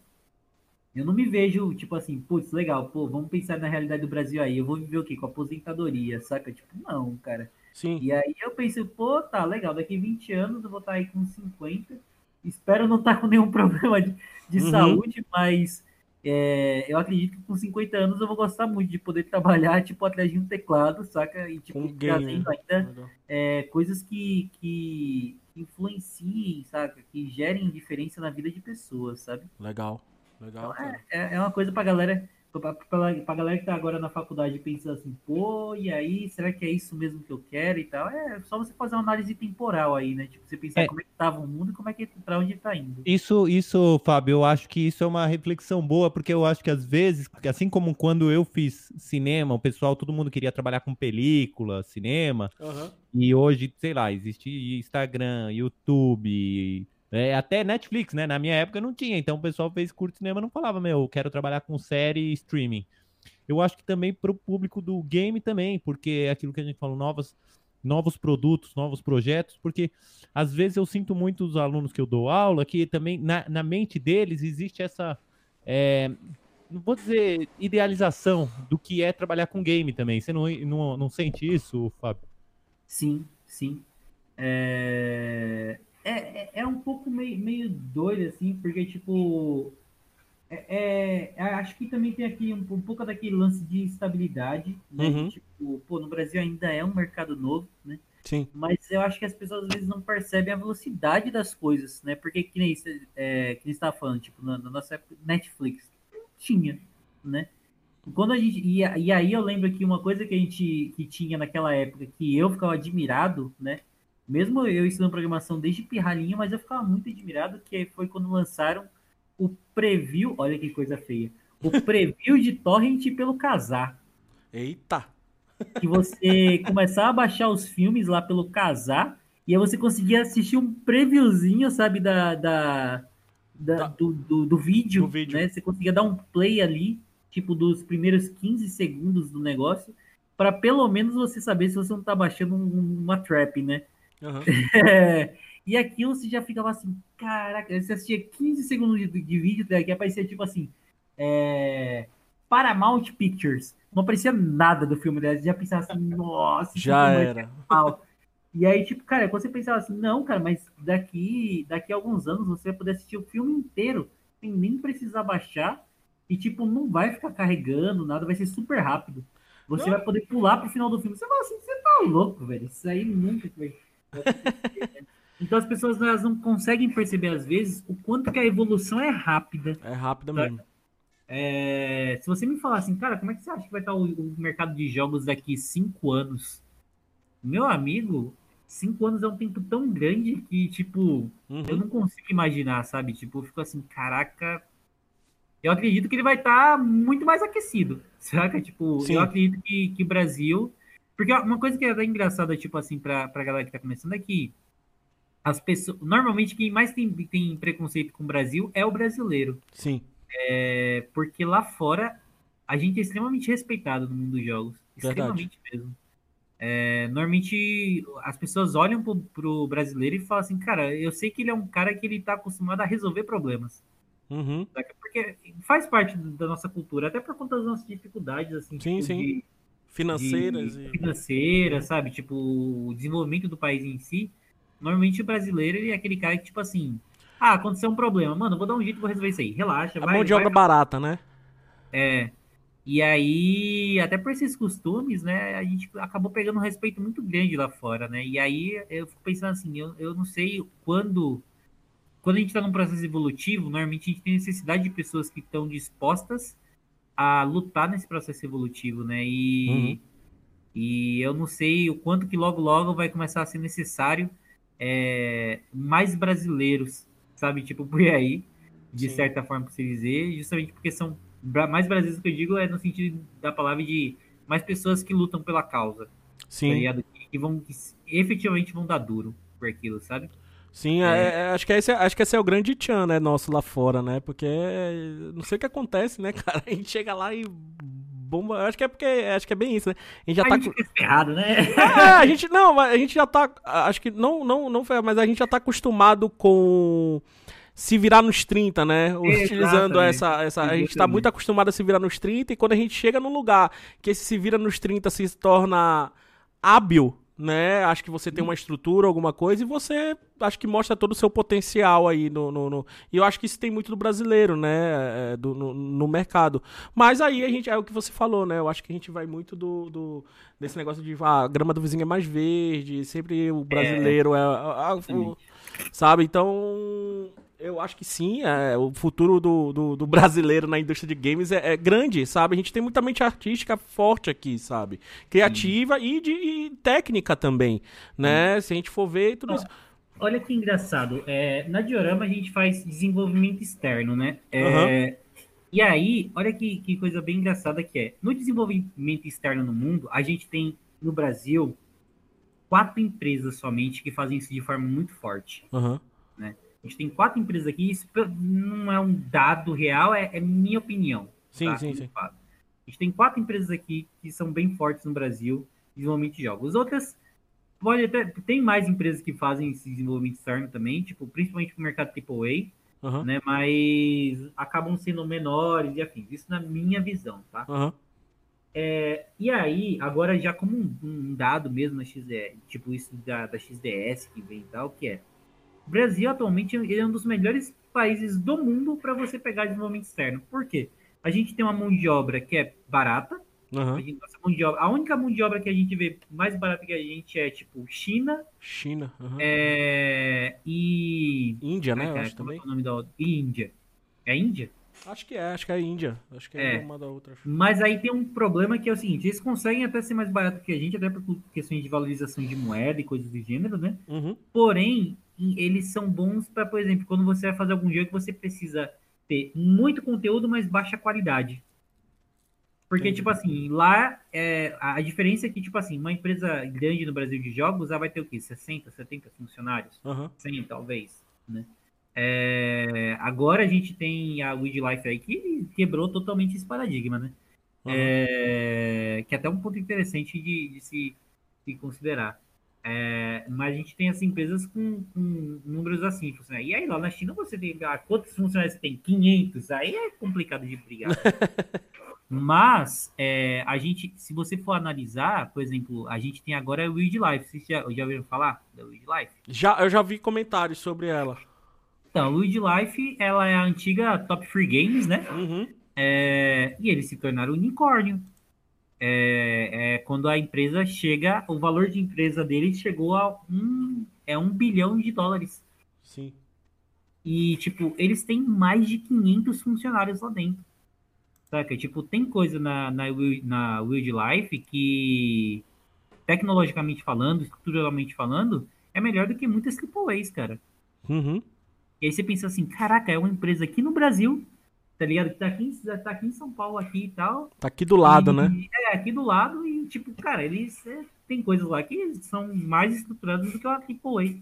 Eu não me vejo, tipo assim, putz, legal, pô, vamos pensar na realidade do Brasil aí. Eu vou viver o quê? Com aposentadoria, saca? Tipo, não, cara.
Sim.
E aí eu pensei, pô, tá legal, daqui 20 anos eu vou estar aí com 50. Espero não estar com nenhum problema de, de
Uhum.
saúde, mas é, eu acredito que com 50 anos eu vou gostar muito de poder trabalhar, tipo, atrás de um teclado, saca? E, tipo, trazendo ainda é, coisas que, que influenciem, saca? Que gerem diferença na vida de pessoas, sabe?
Legal. Legal,
Então,
cara.
é, é uma coisa pra galera, pra, pra, pra galera que tá agora na faculdade pensando assim, pô, e aí, será que é isso mesmo que eu quero e tal? É só você fazer uma análise temporal aí, né? Tipo, você pensar
É.
como é que tava o mundo e como é que pra onde tá indo.
Isso, isso, Fábio, eu acho que isso é uma reflexão boa, porque eu acho que às vezes, assim como quando eu fiz cinema, o pessoal, todo mundo queria trabalhar com película, cinema,
Aham.
e hoje, sei lá, existe Instagram, YouTube, é, até Netflix, né? Na minha época não tinha, então o pessoal fez curto cinema não falava, meu, eu quero trabalhar com série e streaming. Eu acho que também para o público do game também, porque é aquilo que a gente falou, novas, novos produtos, novos projetos, porque às vezes eu sinto muito os alunos que eu dou aula que também na, na mente deles existe essa, é, não vou dizer idealização do que é trabalhar com game também. Você não, não, não sente isso, Fábio?
Sim, sim. É, é, é, é um pouco meio, meio doido, assim, porque, tipo, é, é- acho que também tem aqui um, um pouco daquele lance de estabilidade, né?
Uhum.
Tipo, pô, no Brasil ainda é um mercado novo, né?
Sim.
Mas eu acho que as pessoas às vezes não percebem a velocidade das coisas, né? Porque que nem, cê- é, que nem você estava falando, tipo, na, na nossa época, Netflix, não tinha, né? Quando a gente, e, e aí eu lembro que uma coisa que a gente que tinha naquela época, que eu ficava admirado, né? Mesmo eu estudando programação desde pirralhinha, mas eu ficava muito admirado, que foi quando lançaram o preview, olha que coisa feia, o preview de torrent pelo casar
Eita.
que você começava a baixar os filmes lá pelo casar e aí você conseguia assistir um previewzinho, sabe, da, da, da-
Da-
do, do, do vídeo,
do vídeo.
né? Você conseguia dar um play ali, tipo, dos primeiros 15 segundos do negócio, para pelo menos você saber se você não tá baixando um- uma trap, né? É, e aquilo você já ficava assim, caraca, você assistia 15 segundos de, de vídeo, daqui aparecia tipo assim, é, Paramount Pictures. Não aparecia nada do filme dela, você já pensava assim, nossa,
Já
vai
era.
mal. E aí, tipo, cara, quando você pensava assim, não, cara, mas daqui, daqui a alguns anos você vai poder assistir o filme inteiro, sem nem precisar baixar, e tipo, não vai ficar carregando nada, vai ser super rápido. Você
Não.
vai poder pular pro final do filme. Você fala assim, você tá louco, velho. Isso aí nunca vai. Então as pessoas elas não conseguem perceber, às vezes, o quanto que a evolução é rápida.
É rápida mesmo.
É, se você me falar assim, cara, como é que você acha que vai estar o, o mercado de jogos daqui cinco anos? Meu amigo, cinco anos é um tempo tão grande que, tipo, eu
Uhum.
não consigo imaginar, sabe? Tipo, eu fico assim, caraca. Eu acredito que ele vai estar muito mais aquecido, saca? Tipo,
Sim.
eu acredito que, que o Brasil. Porque uma coisa que é engraçada, tipo assim, pra, pra galera que tá começando é que as pessoas. Normalmente quem mais tem, tem preconceito com o Brasil é o brasileiro.
Sim.
É porque lá fora a gente é extremamente respeitado no mundo dos jogos.
Verdade.
Extremamente mesmo. É, normalmente as pessoas olham pro, pro brasileiro e falam assim, cara, eu sei que ele é um cara que ele tá acostumado a resolver problemas.
Uhum.
Porque faz parte da nossa cultura, até por conta das nossas dificuldades, assim,
Sim,
tipo,
sim.
de-
Financeiras e.
financeira, sabe? Tipo, o desenvolvimento do país em si. Normalmente o brasileiro ele é aquele cara que, tipo assim, ah, aconteceu um problema, mano, vou dar um jeito, vou resolver isso aí. Relaxa,
A
vai,
mão de
vai.
obra barata, né?
É. E aí, até por esses costumes, né, a gente acabou pegando um respeito muito grande lá fora, né? E aí eu fico pensando assim, eu, eu não sei quando. Quando a gente está num processo evolutivo, normalmente a gente tem necessidade de pessoas que estão dispostas a lutar nesse processo evolutivo, né? E,
Uhum.
e eu não sei o quanto que logo logo vai começar a ser necessário é, mais brasileiros, sabe? Tipo, por aí, de
Sim.
certa forma, por se dizer, justamente porque são mais brasileiros que eu digo é no sentido da palavra de mais pessoas que lutam pela causa, tá
Sim.
Que, que vão, que efetivamente vão dar duro por aquilo, sabe?
Sim, é- é- acho, que esse, é- acho que esse é o grande tchan, né, nosso lá fora, né? Porque é- não sei o que acontece, né, cara? A gente chega lá e bomba. Acho que é porque. Acho que é bem isso, né? A gente já
a
tá.
gente fica ferrado, né?
É, a gente não, a gente já tá. Acho que não, não, não foi, mas a gente já tá acostumado com se virar nos 30, né? Utilizando
Exatamente.
essa, essa. A gente tá muito acostumado a se virar nos 30 e quando a gente chega num lugar que esse se vira nos 30 se torna hábil, né? Acho que você tem uma estrutura, alguma coisa, e você acho que mostra todo o seu potencial aí no. no- no- E eu acho que isso tem muito do brasileiro, né? é, do- no, no mercado. Mas aí a gente. É o que você falou, né? Eu acho que a gente vai muito do. do- desse negócio de ah, a grama do vizinho é mais verde, sempre o brasileiro é. a- a- o- sabe? Então. Eu acho que sim, é, o futuro do, do, do brasileiro na indústria de games é, é grande, sabe? A gente tem muita mente artística forte aqui, sabe? Criativa e de e técnica também, né? Se a gente for ver tudo isso.
Olha que engraçado. É, na Diorama a gente faz desenvolvimento externo, né? É, E aí, olha que, que coisa bem engraçada que é. No desenvolvimento externo no mundo, a gente tem no Brasil quatro empresas somente que fazem isso de forma muito forte.
Aham.
A gente tem quatro empresas aqui, isso não é um dado real, é, é minha opinião.
Sim,
tá?
sim, sim.
A gente tem quatro empresas aqui que são bem fortes no Brasil, de desenvolvimento de jogos. Outras, pode até, tem mais empresas que fazem esse desenvolvimento externo também, tipo, principalmente no mercado AAA,
Aham.
né? Mas acabam sendo menores e afins. Isso na minha visão, tá?
Aham.
E aí, agora já como um, um dado mesmo na XDS, tipo isso da, da XDS que vem e tal, que é o Brasil atualmente é um dos melhores países do mundo para você pegar desenvolvimento externo. Por quê? A gente tem uma mão de obra que é barata. A,
Aham.
gente, obra, a única mão de obra que a gente vê mais barata que a gente é tipo China
China. aham.
é, e.
Índia, né?
É é?
acho
é
também.
é o nome da outra? Índia. É Índia?
Acho que é, acho que é Índia. Acho que é,
É.
uma da outra.
Mas aí tem um problema que é o seguinte: eles conseguem até ser mais barato que a gente, até por questões de valorização de moeda e coisas do gênero, né?
Uhum.
Porém, e- eles são bons para, por exemplo, quando você vai fazer algum jogo que você precisa ter muito conteúdo, mas baixa qualidade. Porque,
Entendi.
tipo assim, lá é, a diferença é que, tipo assim, uma empresa grande no Brasil de jogos, ela vai ter o quê? 60, 70 funcionários?
Aham.
100, talvez, né? É, agora a gente tem a Weed Life aí que quebrou totalmente esse paradigma, né?
Aham.
É, que é até um ponto interessante de, de se, se considerar. É, mas a gente tem as empresas com, com números assim. funcionários. E aí lá na China você tem. Ah, quantos funcionários tem? 500. Aí é complicado de brigar. mas é, a gente, se você for analisar, por exemplo, a gente tem agora a Weed Life. Vocês já, já ouviram falar da Weed Life?
Já, eu já vi comentários sobre ela.
Então, a Weed Life ela é a antiga Top Free Games, né?
Uhum.
É, e eles se tornaram unicórnio. É, é quando a empresa chega, o valor de empresa deles chegou a um, é um bilhão de dólares.
Sim.
E, tipo, eles têm mais de 500 funcionários lá dentro. Saca? Tipo, tem coisa na, na, na Wildlife que, tecnologicamente falando, estruturalmente falando, é melhor do que muitas AAAs, cara.
Uhum.
E aí você pensa assim, caraca, é uma empresa aqui no Brasil, tá ligado? Que tá aqui, em- tá aqui em São Paulo aqui e tal.
Tá aqui do lado,
E-
né?
É, aqui do lado e, tipo, cara, eles é, tem coisas lá que são mais estruturadas do que uma AAA,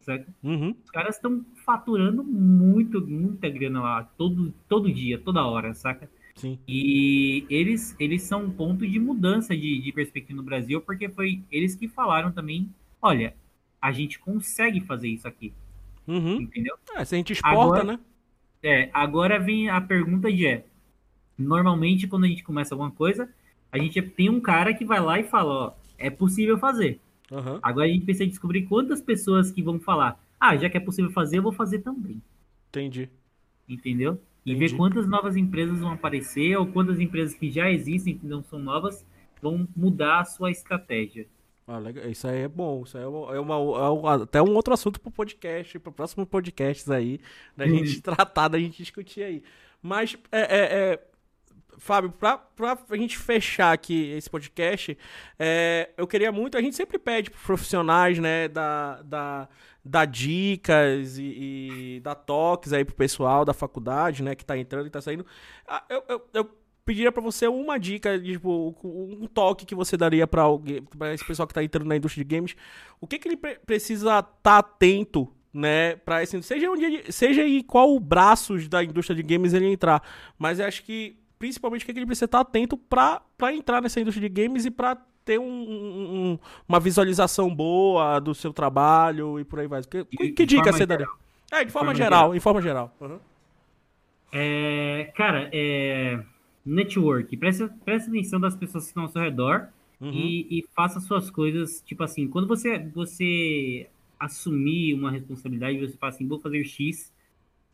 certo?
Uhum.
Os caras estão faturando muito, muita grana lá, todo, todo dia, toda hora, saca?
Sim.
E eles, eles são um ponto de mudança de, de perspectiva no Brasil, porque foi eles que falaram também, olha, a gente consegue fazer isso aqui,
Uhum.
entendeu?
É, se a gente exporta,
Agora-
né?
É, agora vem a pergunta de é, normalmente quando a gente começa alguma coisa, a gente tem um cara que vai lá e fala, ó, é possível fazer.
Aham.
Agora a gente precisa descobrir quantas pessoas que vão falar, ah, já que é possível fazer, eu vou fazer também.
Entendi.
Entendeu? E
Entendi.
ver quantas novas empresas vão aparecer ou quantas empresas que já existem, que não são novas, vão mudar a sua estratégia.
Ah, legal. Isso aí é bom. Isso aí é, uma, é uma- é até um outro assunto pro podcast, para próximos podcasts aí, da
Hum.
gente tratar, da gente discutir aí. Mas, é, é, é, Fábio, pra, pra gente fechar aqui esse podcast, é, eu queria muito, a gente sempre pede pros profissionais, né, da, da, da dicas e, e da toques aí pro pessoal da faculdade, né, que tá entrando e tá saindo. Ah, Eu, eu, eu pediria pra você uma dica, tipo, um toque que você daria pra alguém, para esse pessoal que tá entrando na indústria de games. O que que ele pre- precisa estar atento, né, para esse, seja onde seja em qual braços da indústria de games ele entrar, mas eu acho que principalmente o que que ele precisa estar atento pra para entrar nessa indústria de games e pra ter um- um- um- uma visualização boa do seu trabalho e por aí vai. Que, que,
de
que dica você daria? É, de forma
forma
geral,
geral.
em forma geral. Uhum.
É, cara, é, network, presta, presta atenção das pessoas que estão ao seu redor
Uhum.
e, e faça suas coisas, tipo assim, quando você, você assumir uma responsabilidade, você fala assim, vou fazer X,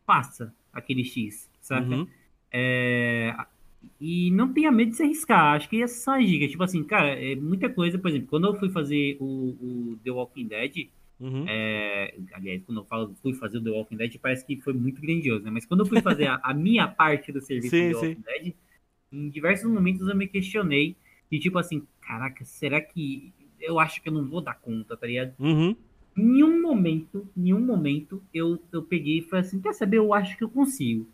faça aquele X, sabe?
Uhum.
É, e não tenha medo de se arriscar. Acho que essa as dicas. Tipo assim, cara, é muita coisa. Por exemplo, quando eu fui fazer o, o The Walking Dead,
Uhum.
é, aliás, quando eu falo fui fazer o The Walking Dead, parece que foi muito grandioso, né? Mas quando eu fui fazer a, a minha parte do serviço
Sim,
do The Walking Dead, em diversos momentos eu me questionei. E tipo assim, caraca, será que eu acho que eu não vou dar conta, tá ligado?
Uhum.
Em nenhum momento, nenhum momento, eu, eu peguei e falei assim, quer saber, eu acho que eu consigo.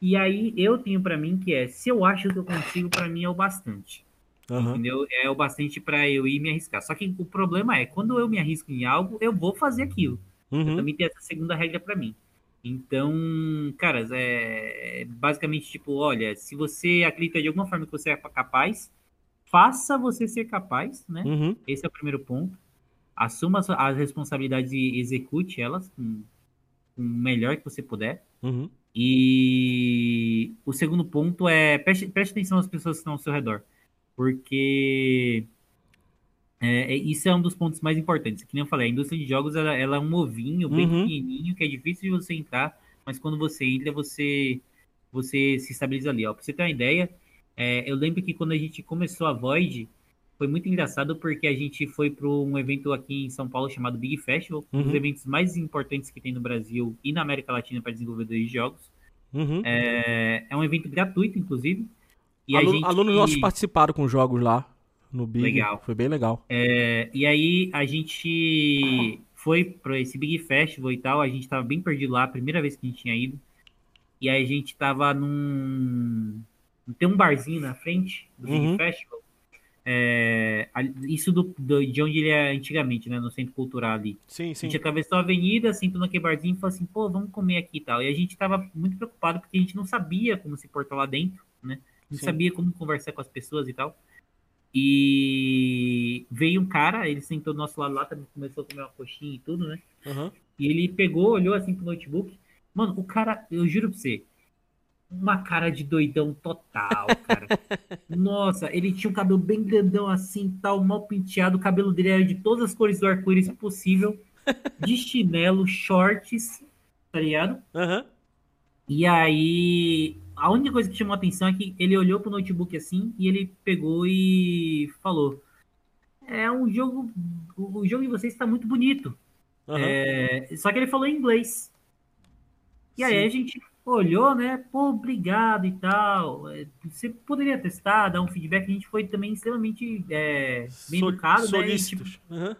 E aí eu tenho pra mim que é, se eu acho que eu consigo, pra mim é o bastante.
Uhum.
Entendeu? É o bastante pra eu ir me arriscar. Só que o problema é, quando eu me arrisco em algo, eu vou fazer aquilo. Eu
Uhum.
também tenho essa segunda regra pra mim. Então, caras, é basicamente tipo, olha, se você acredita de alguma forma que você é capaz, faça você ser capaz, né?
Uhum.
Esse é o primeiro ponto. Assuma as- as responsabilidades e execute elas com, com o melhor que você puder.
Uhum.
E o segundo ponto é preste, preste atenção às pessoas que estão ao seu redor. Porque é, é- isso é um dos pontos mais importantes. Que nem eu falei, a indústria de jogos ela, ela é um ovinho bem
Uhum.
pequenininho que é difícil de você entrar, mas quando você entra, você, você se estabiliza ali. Ó. Pra você ter uma ideia, é, eu lembro que quando a gente começou a Void, foi muito engraçado porque a gente foi para um evento aqui em São Paulo chamado Big Festival, um dos
Uhum.
eventos mais importantes que tem no Brasil e na América Latina para desenvolvedores de jogos.
Uhum.
É, é um evento gratuito, inclusive. E a
Aluno-
gente-
Alunos nossos participaram com jogos lá no Big.
Legal.
Foi bem legal.
É, e aí a gente foi para esse Big Festival e tal, a gente tava bem perdido lá, a primeira vez que a gente tinha ido. E aí a gente tava num. Tem um barzinho na frente do Big
Uhum.
Festival. É, a- isso do, do- de onde ele é antigamente, né? No centro cultural ali.
Sim,
A
sim.
gente atravessou a avenida, sentou naquele barzinho e falou assim, pô, vamos comer aqui e tal. E a gente tava muito preocupado porque a gente não sabia como se portar lá dentro, né? Não
Sim.
sabia como conversar com as pessoas e tal. E veio um cara, ele sentou do nosso lado lá, também começou a comer uma coxinha e tudo, né?
Uhum.
E ele pegou, olhou assim pro notebook. Mano, o cara, eu juro pra você, uma cara de doidão total, cara. Nossa, ele tinha um cabelo bem grandão assim, tal, mal penteado. O cabelo dele era de todas as cores do arco-íris possível. De chinelo, shorts, tá ligado?
Uhum.
E aí, a única coisa que chamou a atenção é que ele olhou pro notebook assim e ele pegou e falou: É um jogo. O jogo de vocês está muito bonito.
Uhum.
É, só que ele falou em inglês. E aí
Sim.
a gente olhou, né? Pô, obrigado e tal. É, Você poderia testar, dar um feedback. A gente foi também extremamente é, bem
Sol-
educado, né? Tipo,
Solícitos. Uhum.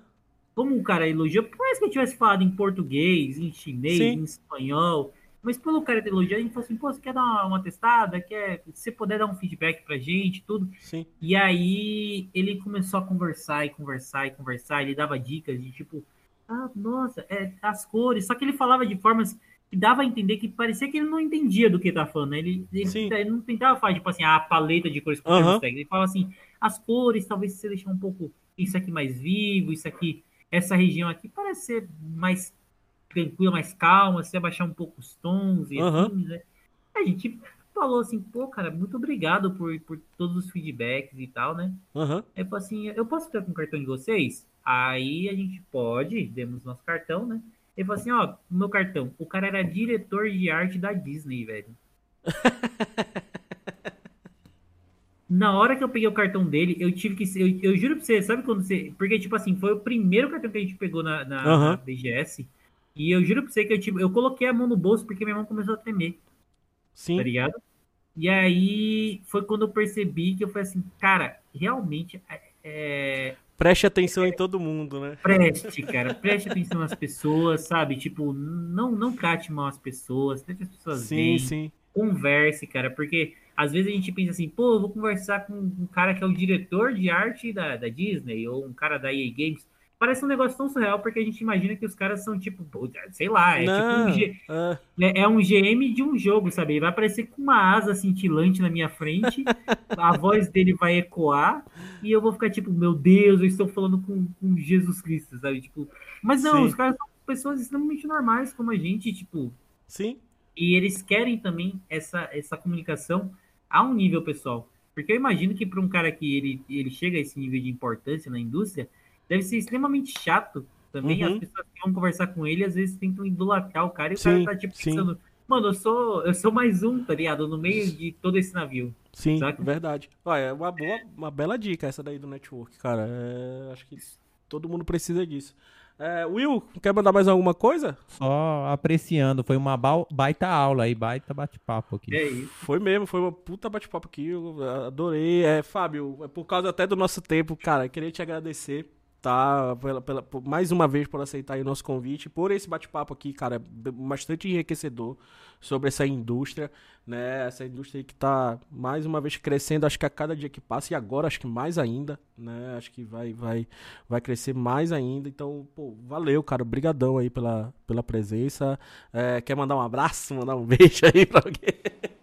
como o cara elogiou, parece que ele tivesse falado em português, em chinês,
Sim.
em espanhol. Mas pelo cara ter elogiado, a gente falou assim, pô, você quer dar uma, uma testada? Quer, se você puder dar um feedback pra gente, tudo.
Sim.
E aí ele começou a conversar e conversar e conversar, ele dava dicas de tipo, ah, nossa, é, as cores. Só que ele falava de formas que dava a entender que parecia que ele não entendia do que ele tava falando. né? Ele, ele, ele não tentava falar, tipo assim, a paleta de cores
Aham.
termos técnicos. Ele falava assim, as cores, talvez você deixar um pouco isso aqui mais vivo, isso aqui, essa região aqui parece ser mais tranquila, mais calma, você abaixar um pouco os tons e
Aham.
afins, né? A gente falou assim, pô, cara, muito obrigado por, por todos os feedbacks e tal, né?
Aham.
Aí falou assim, eu posso ficar com o cartão de vocês? Aí a gente pode, demos nosso cartão, né? Ele falou assim, ó, meu cartão, o cara era diretor de arte da Disney, velho. Na hora que eu peguei o cartão dele, eu tive que. Eu, eu juro pra você, sabe quando você. Porque, tipo assim, foi o primeiro cartão que a gente pegou na, na,
Aham.
na BGS. E eu juro pra você que eu, tive, eu coloquei a mão no bolso porque minha mão começou a tremer,
Sim.
tá ligado? E aí foi quando eu percebi que eu falei assim, cara, realmente. É,
Preste atenção em todo mundo, né?
preste, cara, preste atenção nas pessoas, sabe? Tipo, não, não trate mal as pessoas, trate as pessoas
Sim,
bem.
sim.
converse, cara, porque às vezes a gente pensa assim, pô, eu vou conversar com um cara que é o diretor de arte da, da Disney, ou um cara da EA Games. Parece um negócio tão surreal, porque a gente imagina que os caras são tipo, sei lá, é
Não.
tipo um, G-
ah,
é, é um GM de um jogo, sabe? Ele vai aparecer com uma asa cintilante na minha frente, a voz dele vai ecoar, e eu vou ficar tipo, meu Deus, eu estou falando com, com Jesus Cristo, sabe? Tipo, mas não,
Sim.
os caras são pessoas extremamente normais como a gente, tipo,
sim.
e eles querem também essa, essa comunicação a um nível pessoal. Porque eu imagino que para um cara que ele, ele chega a esse nível de importância na indústria, deve ser extremamente chato também.
Uhum.
As pessoas que vão conversar com ele, às vezes tentam idolatrar o cara e
Sim,
o cara tá tipo
sim.
pensando, mano, eu sou, eu sou mais um, tá ligado? No meio de todo esse navio.
Sim,
Saca?
verdade. Olha, é uma boa, uma bela dica essa daí do network, cara. É, acho que todo mundo precisa disso. É, Will, quer mandar mais alguma coisa?
Só apreciando, foi uma baita aula aí, baita bate-papo aqui.
É isso.
Foi mesmo, foi uma puta bate-papo aqui, eu adorei. É, Fábio, é por causa até do nosso tempo, cara, queria te agradecer, tá? Pela, pela- mais uma vez por aceitar o nosso convite, por esse bate-papo aqui, cara, bastante enriquecedor sobre essa indústria, né? Essa indústria que tá mais uma vez crescendo, acho que a cada dia que passa, e agora acho que mais ainda, né? Acho que vai, vai, vai crescer mais ainda. Então, pô, valeu, cara, brigadão aí pela, pela presença. É, quer mandar um abraço, mandar um beijo aí pra alguém?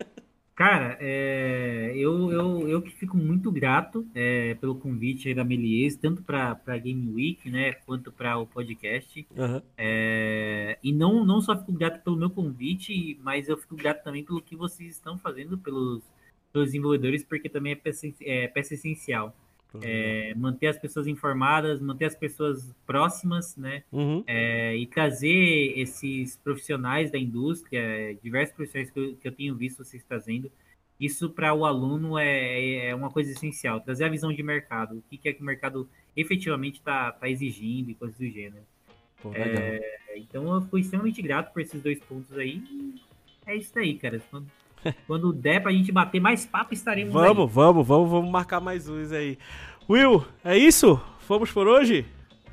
Cara, é, eu, eu, eu que fico muito grato é, pelo convite aí da Melies, tanto para a Game Week, né, quanto para o podcast.
Aham.
É, e não, não só fico grato pelo meu convite, mas eu fico grato também pelo que vocês estão fazendo pelos, pelos desenvolvedores, porque também é peça, é peça essencial. É, manter as pessoas informadas, manter as pessoas próximas, né?
Uhum.
É, e trazer esses profissionais da indústria, diversos profissionais que eu, que eu tenho visto vocês trazendo, isso para o aluno é, é uma coisa essencial. Trazer a visão de mercado, o que, que é que o mercado efetivamente está tá exigindo e coisas do gênero.
Pô.
É, então eu fui extremamente grato por esses dois pontos aí. É isso aí, cara. Quando, der pra gente bater mais papo, estaremos aí.
Vamos, vamos, vamos, vamos marcar mais uns aí. Will, é isso? Fomos por hoje?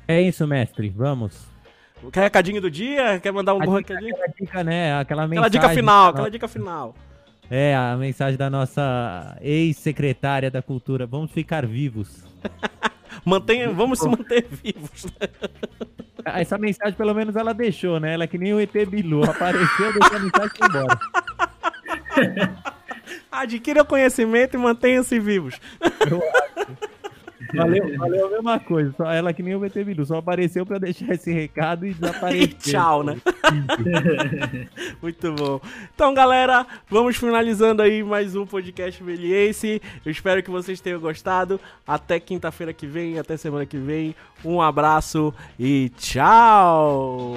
É isso, mestre, vamos.
Quer recadinho do dia? Quer mandar um bom recadinho?
aquela dica, né? Aquela
Aquela
mensagem.
dica final, aquela dica final.
É, a mensagem da nossa ex-secretária da cultura. Vamos ficar vivos.
Mantenha, vamos se manter vivos.
Essa mensagem, pelo menos, ela deixou, né? Ela é que nem o ET Bilu. Apareceu, deixou a mensagem e foi embora.
Adquira conhecimento e mantenham-se vivos.
Valeu, valeu a mesma coisa. Só ela que nem o ET Bilu. Só apareceu pra deixar esse recado e desapareceu.
E tchau, né? Muito bom. Então, galera, vamos finalizando aí mais um podcast Veliense. Eu espero que vocês tenham gostado. Até quinta-feira que vem, até semana que vem. Um abraço e tchau!